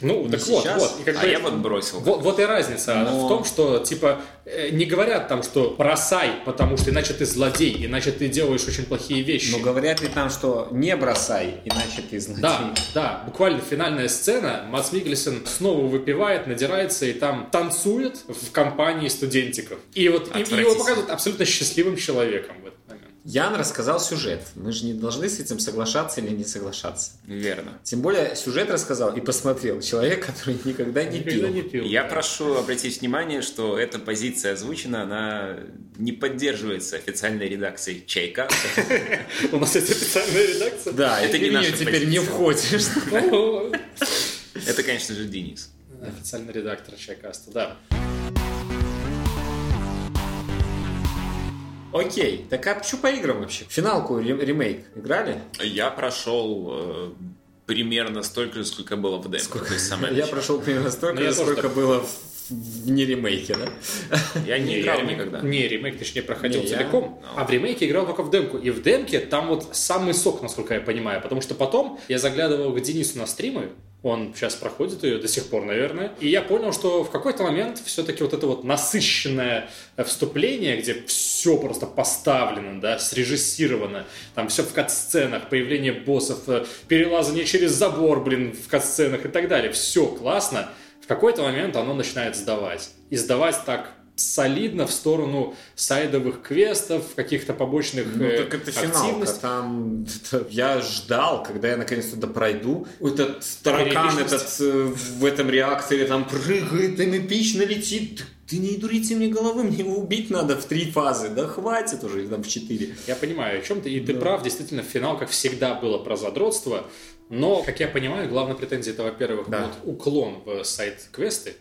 [SPEAKER 2] Ну, так вот, вот.
[SPEAKER 3] А я вот бросил.
[SPEAKER 2] Вот, и разница
[SPEAKER 1] Но-
[SPEAKER 2] в том, что, типа, э, не говорят там, что бросай, потому что иначе ты злодей, иначе ты делаешь очень плохие вещи.
[SPEAKER 1] Но говорят ли там, что не бросай, иначе ты злодей.
[SPEAKER 2] Да, да, буквально финальная сцена. Мац Микельсон снова выпивает, надирается и там танцует в компании студентиков. И вот и- и его показывают абсолютно счастливым человеком в этот момент.
[SPEAKER 1] Ян рассказал сюжет. Мы же не должны с этим соглашаться или не соглашаться.
[SPEAKER 3] Верно.
[SPEAKER 1] Тем более сюжет рассказал и посмотрел человек, который никогда не
[SPEAKER 2] Никогда
[SPEAKER 1] пил.
[SPEAKER 2] не пил.
[SPEAKER 3] Я
[SPEAKER 2] да.
[SPEAKER 3] прошу обратить внимание, что эта позиция озвучена, она не поддерживается официальной редакцией Чайка.
[SPEAKER 2] У нас есть официальная редакция.
[SPEAKER 1] Да,
[SPEAKER 3] Это не наша
[SPEAKER 1] неё теперь не
[SPEAKER 3] позиция.
[SPEAKER 1] входишь.
[SPEAKER 3] Это, конечно же, Денис.
[SPEAKER 2] Официальный редактор Чайкаста, да.
[SPEAKER 1] Окей, так а что по играм вообще? Финалку ре- ремейк играли?
[SPEAKER 3] Я прошел э, примерно столько же, сколько было в. То есть самое
[SPEAKER 1] Я прошел примерно столько,
[SPEAKER 2] Ну, я
[SPEAKER 1] же, сколько
[SPEAKER 2] так.
[SPEAKER 1] было в, в не ремейке, да?
[SPEAKER 3] Я не играл
[SPEAKER 2] я
[SPEAKER 3] никогда.
[SPEAKER 2] Не, ремейк, точнее, проходил
[SPEAKER 1] Не, я-
[SPEAKER 2] целиком.
[SPEAKER 3] Ну.
[SPEAKER 2] А в ремейке играл только в демку. И в демке там вот самый сок, насколько я понимаю. Потому что потом я заглядывал к Денису на стримы. Он сейчас проходит ее до сих пор, наверное. И я понял, что в какой-то момент все-таки вот это вот насыщенное э, вступление, где все просто поставлено, да, срежиссировано, там все в кат-сценах, появление боссов, э, перелазание через забор, блин, в кат-сценах и так далее. Все классно. В какой-то момент оно начинает сдавать. И сдавать так солидно в сторону сайдовых квестов, каких-то побочных
[SPEAKER 1] Ну,
[SPEAKER 2] э,
[SPEAKER 1] так это финалка.
[SPEAKER 2] активностей.
[SPEAKER 1] Там я ждал, когда я наконец-то пройду. Этот таракан этот э, в этом реакторе там прыгает, там эпично летит. Ты- не дурите мне головы, мне его убить надо в три фазы. Да хватит уже, там в четыре.
[SPEAKER 2] Я понимаю, о чем ты, и ты прав, действительно, финал, как всегда, было про задротство, но, как я понимаю, главная претензия это, во-первых,
[SPEAKER 1] Да.
[SPEAKER 2] вот уклон в сайт-квесты,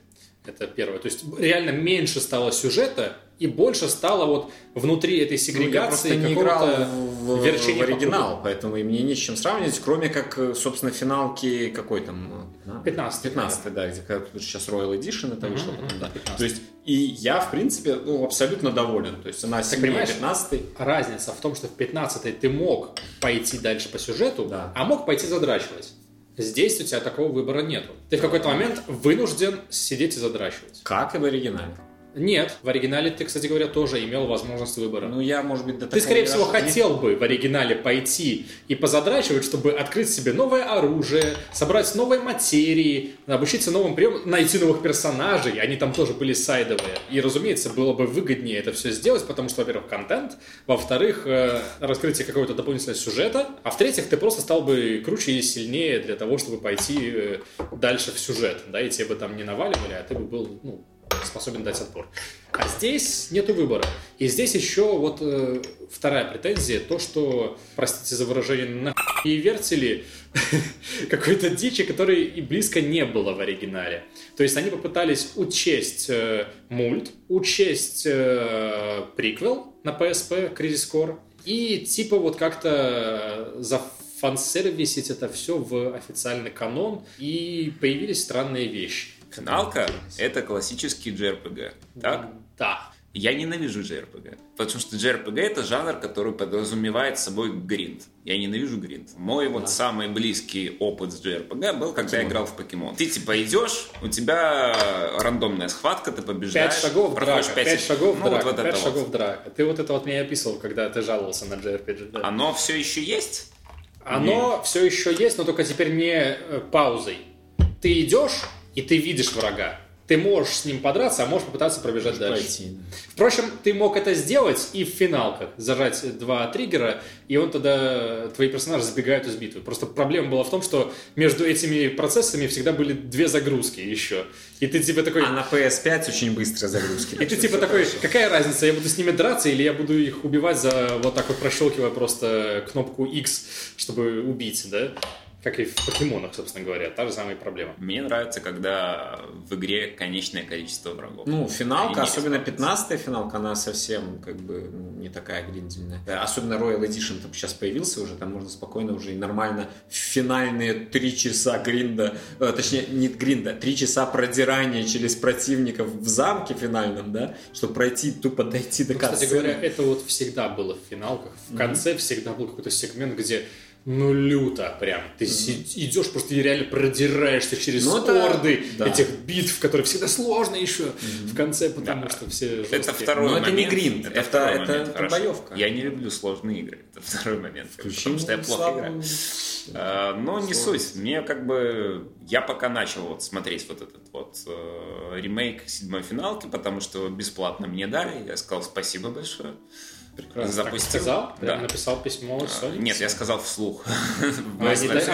[SPEAKER 2] это первое, то есть реально меньше стало сюжета, и больше стало вот внутри этой
[SPEAKER 1] Ну, я
[SPEAKER 2] сегрегации
[SPEAKER 1] не играл в, в- в оригинал,
[SPEAKER 2] кругу.
[SPEAKER 1] поэтому и мне не с чем сравнивать, кроме как, э, собственно, финалки какой там? э,
[SPEAKER 2] 15-й,
[SPEAKER 1] 15 да, где сейчас Royal Edition это вышло. потом, да.
[SPEAKER 2] 15-й.
[SPEAKER 1] То есть, и я, в принципе, ну, абсолютно доволен. То есть, она сильнее
[SPEAKER 2] понимаешь,
[SPEAKER 1] 15
[SPEAKER 2] Разница в том, что в 15 ты мог пойти дальше по сюжету,
[SPEAKER 1] Да.
[SPEAKER 2] а мог пойти задрачивать. Здесь у тебя такого выбора нету. Ты в какой-то момент вынужден сидеть и задрачивать.
[SPEAKER 1] как и в оригинале.
[SPEAKER 2] Нет, в оригинале ты, кстати говоря, тоже имел возможность выбора.
[SPEAKER 1] Ну, я, может быть, до
[SPEAKER 2] Ты, скорее
[SPEAKER 1] не
[SPEAKER 2] всего,
[SPEAKER 1] дошел.
[SPEAKER 2] хотел бы в оригинале пойти и позадрачивать, чтобы открыть себе новое оружие, собрать новой материи, обучиться новым приемам, найти новых персонажей. Они там тоже были сайдовые. И, разумеется, было бы выгоднее это все сделать, потому что, во-первых, контент, во-вторых, э, раскрытие какого-то дополнительного сюжета, а в-третьих, ты просто стал бы круче и сильнее для того, чтобы пойти э, дальше в сюжет. Да, и тебе бы там не наваливали, а ты бы был, ну, способен дать отпор. А здесь нету выбора. И здесь еще вот э, вторая претензия, то, что, простите за выражение, на и вертели какой-то дичи, которой и близко не было в оригинале. То есть они попытались учесть э, мульт, учесть э, приквел на PSP, Crisis Core, и типа вот как-то зафансервисить это все в официальный канон, и появились странные вещи.
[SPEAKER 3] Финалка — это классический JRPG. Так?
[SPEAKER 2] Да.
[SPEAKER 3] Я ненавижу JRPG. Потому что JRPG — это жанр, который подразумевает собой гринд. Я ненавижу гринд. Мой вот самый близкий опыт с JRPG был, когда я играл в покемон. Ты типа идешь, у тебя рандомная схватка, ты побеждаешь.
[SPEAKER 2] Пять шагов
[SPEAKER 3] проходишь
[SPEAKER 2] драка,
[SPEAKER 3] пять
[SPEAKER 2] пять шагов
[SPEAKER 3] ну, вот
[SPEAKER 2] драка,
[SPEAKER 3] вот
[SPEAKER 2] пять
[SPEAKER 3] вот.
[SPEAKER 2] шагов драка. Ты вот это вот мне описывал, когда ты жаловался на JRPG. да.
[SPEAKER 3] Оно все еще есть?
[SPEAKER 2] Оно все еще есть, но только теперь не э, паузой. Ты идешь, и ты видишь врага. Ты можешь с ним подраться, а можешь попытаться пробежать дальше.
[SPEAKER 1] Пойти.
[SPEAKER 2] Впрочем, ты мог это сделать и в финалках. Зажать два триггера, и он тогда, твои персонажи забегают из битвы. Просто проблема была в том, что между этими процессами всегда были две загрузки еще. И ты типа такой...
[SPEAKER 1] А на PS5 очень быстрые загрузки.
[SPEAKER 2] И ты типа такой, какая разница, я буду с ними драться или я буду их убивать за вот так вот прощелкивая просто кнопку X, чтобы убить, да? Как и в покемонах, собственно говоря, та же самая проблема.
[SPEAKER 3] Мне нравится, когда в игре конечное количество врагов.
[SPEAKER 1] Ну, финалка, особенно
[SPEAKER 3] бесполезно.
[SPEAKER 1] 15-я финалка, она совсем как бы не такая гриндельная. Да, Особенно Royal Edition там сейчас появился уже, там можно спокойно уже и нормально в финальные три часа гринда, э, точнее, не гринда, три часа продирания через противников в замке финальном, да, чтобы пройти, тупо дойти до
[SPEAKER 2] Ну, кстати говоря, это вот всегда было в финалках. В конце всегда был какой-то сегмент, где ну люто прям. Ты си- идешь просто и реально продираешься через
[SPEAKER 1] Ну, это-
[SPEAKER 2] орды
[SPEAKER 1] да.
[SPEAKER 2] этих битв, которые всегда сложно еще в конце, потому
[SPEAKER 3] Да.
[SPEAKER 2] что все
[SPEAKER 3] Это
[SPEAKER 2] жесткие.
[SPEAKER 3] второй
[SPEAKER 1] Но это не
[SPEAKER 3] момент.
[SPEAKER 1] гринд, это- это-
[SPEAKER 3] момент,
[SPEAKER 1] это
[SPEAKER 3] хорошо.
[SPEAKER 1] боевка.
[SPEAKER 3] Я не люблю сложные игры. Это второй момент.
[SPEAKER 1] Включи
[SPEAKER 3] потому что я плохо
[SPEAKER 1] слабую-
[SPEAKER 3] играю. А, Но не суть. Мне как бы... Я пока начал вот смотреть вот этот вот э, ремейк седьмой финалки, потому что бесплатно мне дали. Я сказал спасибо большое.
[SPEAKER 2] Прекрасно.
[SPEAKER 3] Запустил.
[SPEAKER 2] Так сказал?
[SPEAKER 3] Да.
[SPEAKER 2] Прям написал письмо
[SPEAKER 3] А,
[SPEAKER 2] Sony?
[SPEAKER 3] Нет, я сказал вслух.
[SPEAKER 2] А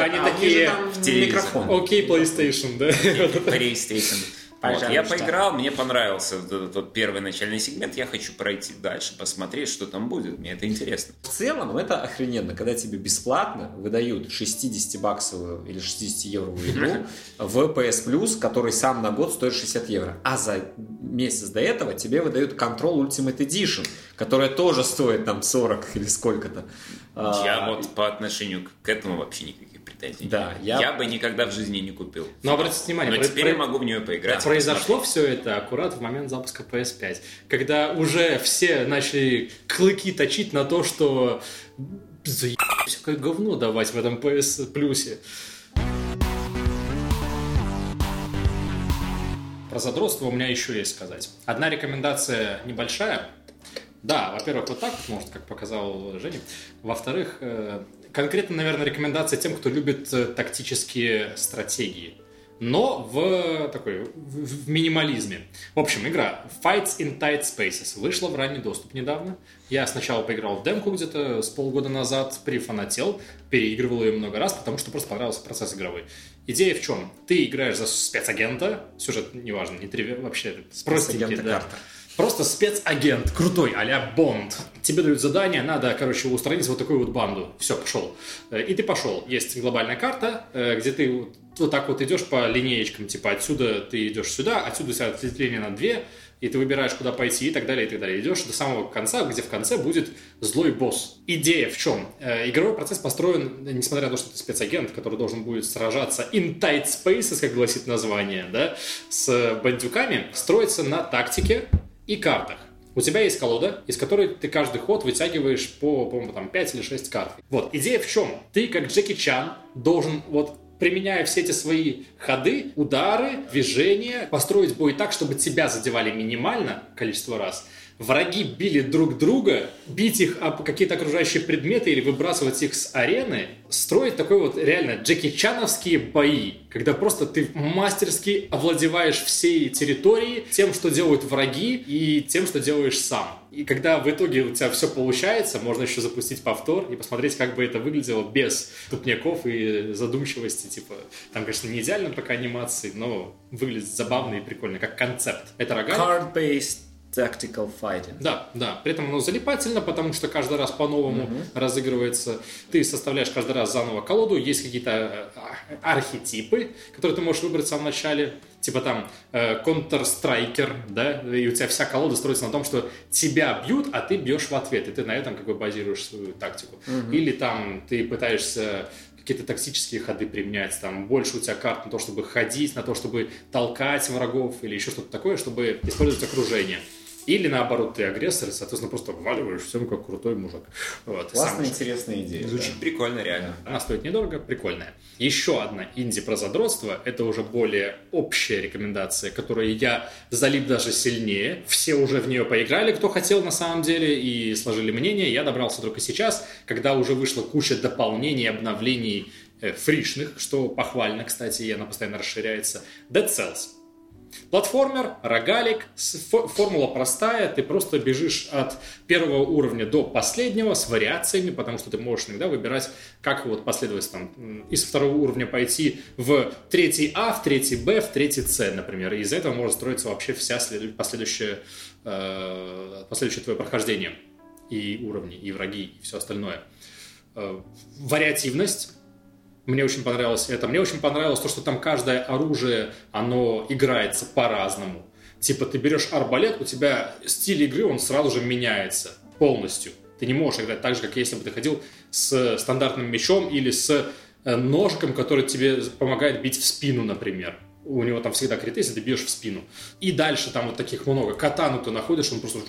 [SPEAKER 2] они
[SPEAKER 1] А
[SPEAKER 2] такие-
[SPEAKER 3] в телевизор.
[SPEAKER 1] микрофон.
[SPEAKER 2] Окей, PlayStation, да?
[SPEAKER 3] PlayStation. Вот, я
[SPEAKER 1] Пожалуйста.
[SPEAKER 3] поиграл, мне понравился вот этот вот первый начальный сегмент, я хочу пройти дальше, посмотреть, что там будет, мне это интересно.
[SPEAKER 1] В целом это охрененно, когда тебе бесплатно выдают 60-баксовую или 60-евровую игру в PS Plus, который сам на год стоит 60 евро. А за месяц до этого тебе выдают Control Ultimate Edition, которая тоже стоит там 40 или сколько-то. А,
[SPEAKER 3] Я вот по отношению к этому вообще никаких претензий.
[SPEAKER 1] Да, я-
[SPEAKER 3] я бы никогда в жизни не купил.
[SPEAKER 2] Но обратите внимание,
[SPEAKER 3] Но
[SPEAKER 2] про-
[SPEAKER 3] теперь
[SPEAKER 2] про-
[SPEAKER 3] я могу в нее поиграть.
[SPEAKER 2] Произошло все это аккурат в момент запуска PS5, когда уже все начали клыки точить на то, что заебись, всякое говно давать в этом PS плюсе. Про задротство у меня еще есть сказать. Одна рекомендация небольшая. Да, во-первых, вот так вот, может, как показал Женя. Во-вторых, э, конкретно, наверное, рекомендация тем, кто любит э, тактические стратегии. но в такой в, в минимализме. В общем, игра Fights in Tight Spaces вышла в ранний доступ недавно. Я сначала поиграл в демку где-то с полгода назад, прифанател, переигрывал ее много раз, потому что просто понравился процесс игровой. Идея в чем? Ты играешь за спецагента, сюжет неважно, не триви... вообще простенький, да.
[SPEAKER 1] Картер.
[SPEAKER 2] Просто спецагент, крутой, а-ля Бонд. Тебе дают задание, надо, короче, устранить вот такую вот банду. Все, пошел. Э, И ты пошел. Есть глобальная карта, э, где ты вот- так вот идешь по линеечкам, типа отсюда ты идешь сюда, отсюда у тебя ответвление на две, и ты выбираешь, куда пойти и так далее, и так далее. Идешь до самого конца, где в конце будет злой босс. Идея в чем? Э, Игровой процесс построен, несмотря на то, что ты спецагент, который должен будет сражаться in tight spaces, как гласит название, да, с бандюками, строится на тактике и картах. У тебя есть колода, из которой ты каждый ход вытягиваешь по, по-моему, там 5 или 6 карт. Вот, идея в чем? Ты, как Джеки Чан, должен вот применяя все эти свои ходы, удары, движения, построить бой так, чтобы тебя задевали минимально количество раз, враги били друг друга, бить их об какие-то окружающие предметы или выбрасывать их с арены, строить такой вот реально Джеки Чановские бои, когда просто ты мастерски овладеваешь всей территорией тем, что делают враги и тем, что делаешь сам. И когда в итоге у тебя все получается, можно еще запустить повтор и посмотреть, как бы это выглядело без тупняков и задумчивости. Типа, там, конечно, не идеально пока анимации, но выглядит забавно и прикольно, как концепт. Это рогалик.
[SPEAKER 1] Card-based tactical fighting.
[SPEAKER 2] Да, да. При этом оно залипательно, потому что каждый раз по-новому разыгрывается. Ты составляешь каждый раз заново колоду. Есть какие-то э, архетипы, которые ты можешь выбрать в самом начале. Типа там э, Counter-Striker, да, и у тебя вся колода строится на том, что тебя бьют, а ты бьешь в ответ, и ты на этом как бы базируешь свою тактику. Или там ты пытаешься какие-то тактические ходы применять, там больше у тебя карт на то, чтобы ходить, на то, чтобы толкать врагов или еще что-то такое, чтобы использовать окружение. Или наоборот, ты агрессор, и, соответственно, просто вваливаешь всем как крутой мужик. Вот, сам
[SPEAKER 1] Классная,
[SPEAKER 2] же.
[SPEAKER 1] интересная идея.
[SPEAKER 3] Звучит прикольно, реально.
[SPEAKER 2] Она стоит недорого, прикольная. Еще одна инди про задротство, это уже более общая рекомендация, которую я залип даже сильнее. Все уже в нее поиграли, кто хотел на самом деле, и сложили мнение. Я добрался только сейчас, когда уже вышла куча дополнений, обновлений э, фришных, что похвально, кстати, и она постоянно расширяется. Dead Cells. Платформер, рогалик, формула простая, ты просто бежишь от первого уровня до последнего с вариациями, потому что ты можешь иногда выбирать, как вот последовать там, из второго уровня пойти в третий А, в третий Б, в третий С, например, и из этого может строиться вообще вся следу- последующая, э, последующее твое прохождение. И уровни, и враги, и все остальное. Э, вариативность, мне очень понравилось это. Мне очень понравилось то, что там каждое оружие, оно играется по-разному. Типа ты берешь арбалет, у тебя стиль игры, он сразу же меняется полностью. Ты не можешь играть так же, как если бы ты ходил с стандартным мечом или с э, ножиком, который тебе помогает бить в спину, например. У него там всегда крит, если ты бьешь в спину. И дальше там вот таких много. Катану ты находишь, он просто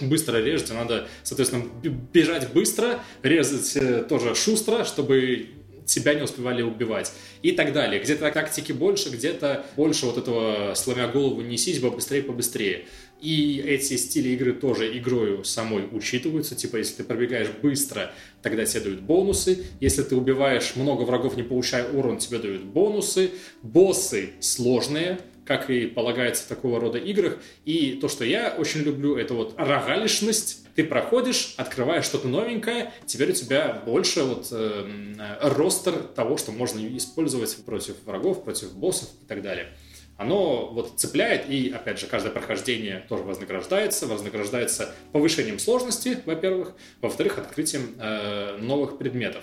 [SPEAKER 2] быстро режет, тебе надо, соответственно, бежать быстро, резать э, тоже шустро, чтобы тебя не успевали убивать и так далее. Где-то тактики больше, где-то больше вот этого сломя голову несись, побыстрее, побыстрее. И эти стили игры тоже игрою самой учитываются. Типа, если ты пробегаешь быстро, тогда тебе дают бонусы. Если ты убиваешь много врагов, не получая урон, тебе дают бонусы. Боссы сложные, как и полагается в такого рода играх. И то, что я очень люблю, это вот рогалишность. Ты проходишь, открываешь что-то новенькое, теперь у тебя больше вот э, ростер того, что можно использовать против врагов, против боссов и так далее. Оно вот цепляет, и, опять же, каждое прохождение тоже вознаграждается. Вознаграждается повышением сложности, во-первых. Во-вторых, открытием э, новых предметов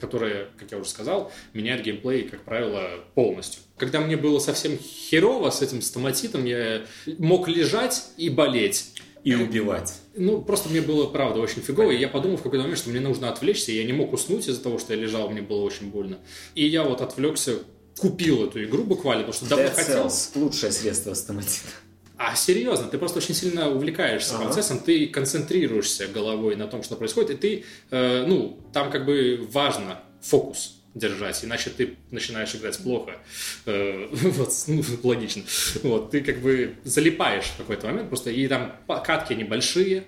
[SPEAKER 2] которые, как я уже сказал, меняют геймплей, как правило, полностью. Когда мне было совсем херово с этим стоматитом, я мог лежать и болеть.
[SPEAKER 1] И убивать.
[SPEAKER 2] Ну, просто мне было, правда, очень фигово, и я подумал в какой-то момент, что мне нужно отвлечься, и я не мог уснуть из-за того, что я лежал, мне было очень больно. И я вот отвлекся, купил эту игру буквально, потому что давно
[SPEAKER 1] Dead
[SPEAKER 2] хотел.
[SPEAKER 1] Cells – лучшее средство стоматита.
[SPEAKER 2] А серьезно, ты просто очень сильно увлекаешься
[SPEAKER 1] Ага.
[SPEAKER 2] процессом, ты концентрируешься головой на том, что происходит, и ты, э, ну, там как бы важно фокус держать, иначе ты начинаешь играть плохо. Э, вот, ну, логично. Вот, ты как бы залипаешь в какой-то момент просто, и там катки небольшие.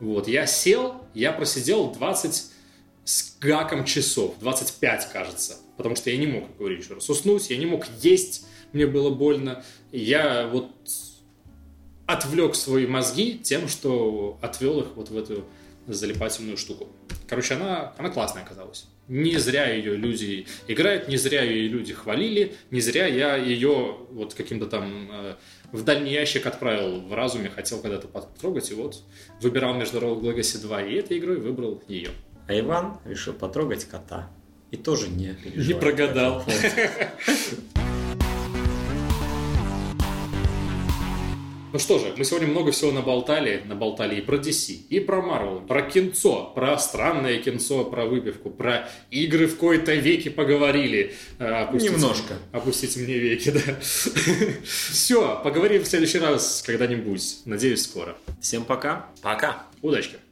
[SPEAKER 2] Вот, я сел, я просидел 20 с гаком часов, 25, кажется. Потому что я не мог, говорю еще раз, уснуть, я не мог есть, мне было больно. Я вот отвлек свои мозги тем, что отвел их вот в эту залипательную штуку. Короче, она, она классная оказалась. Не зря ее люди играют, не зря ее люди хвалили, не зря я ее вот каким-то там э, в дальний ящик отправил в разуме, хотел когда-то потрогать, и вот выбирал между Rogue Legacy 2 и этой игрой, выбрал ее.
[SPEAKER 1] А Иван решил потрогать кота. И тоже не
[SPEAKER 2] Не прогадал. Ну что же, мы сегодня много всего наболтали. Наболтали и про DC, и про Marvel, про кинцо, про странное кинцо, про выпивку, про игры в кои-то веки поговорили. Э, Опустите,
[SPEAKER 1] Немножко.
[SPEAKER 2] Опустите мне веки, да. Все, поговорим в следующий раз когда-нибудь. Надеюсь, скоро.
[SPEAKER 1] Всем пока.
[SPEAKER 3] Пока.
[SPEAKER 2] Удачи!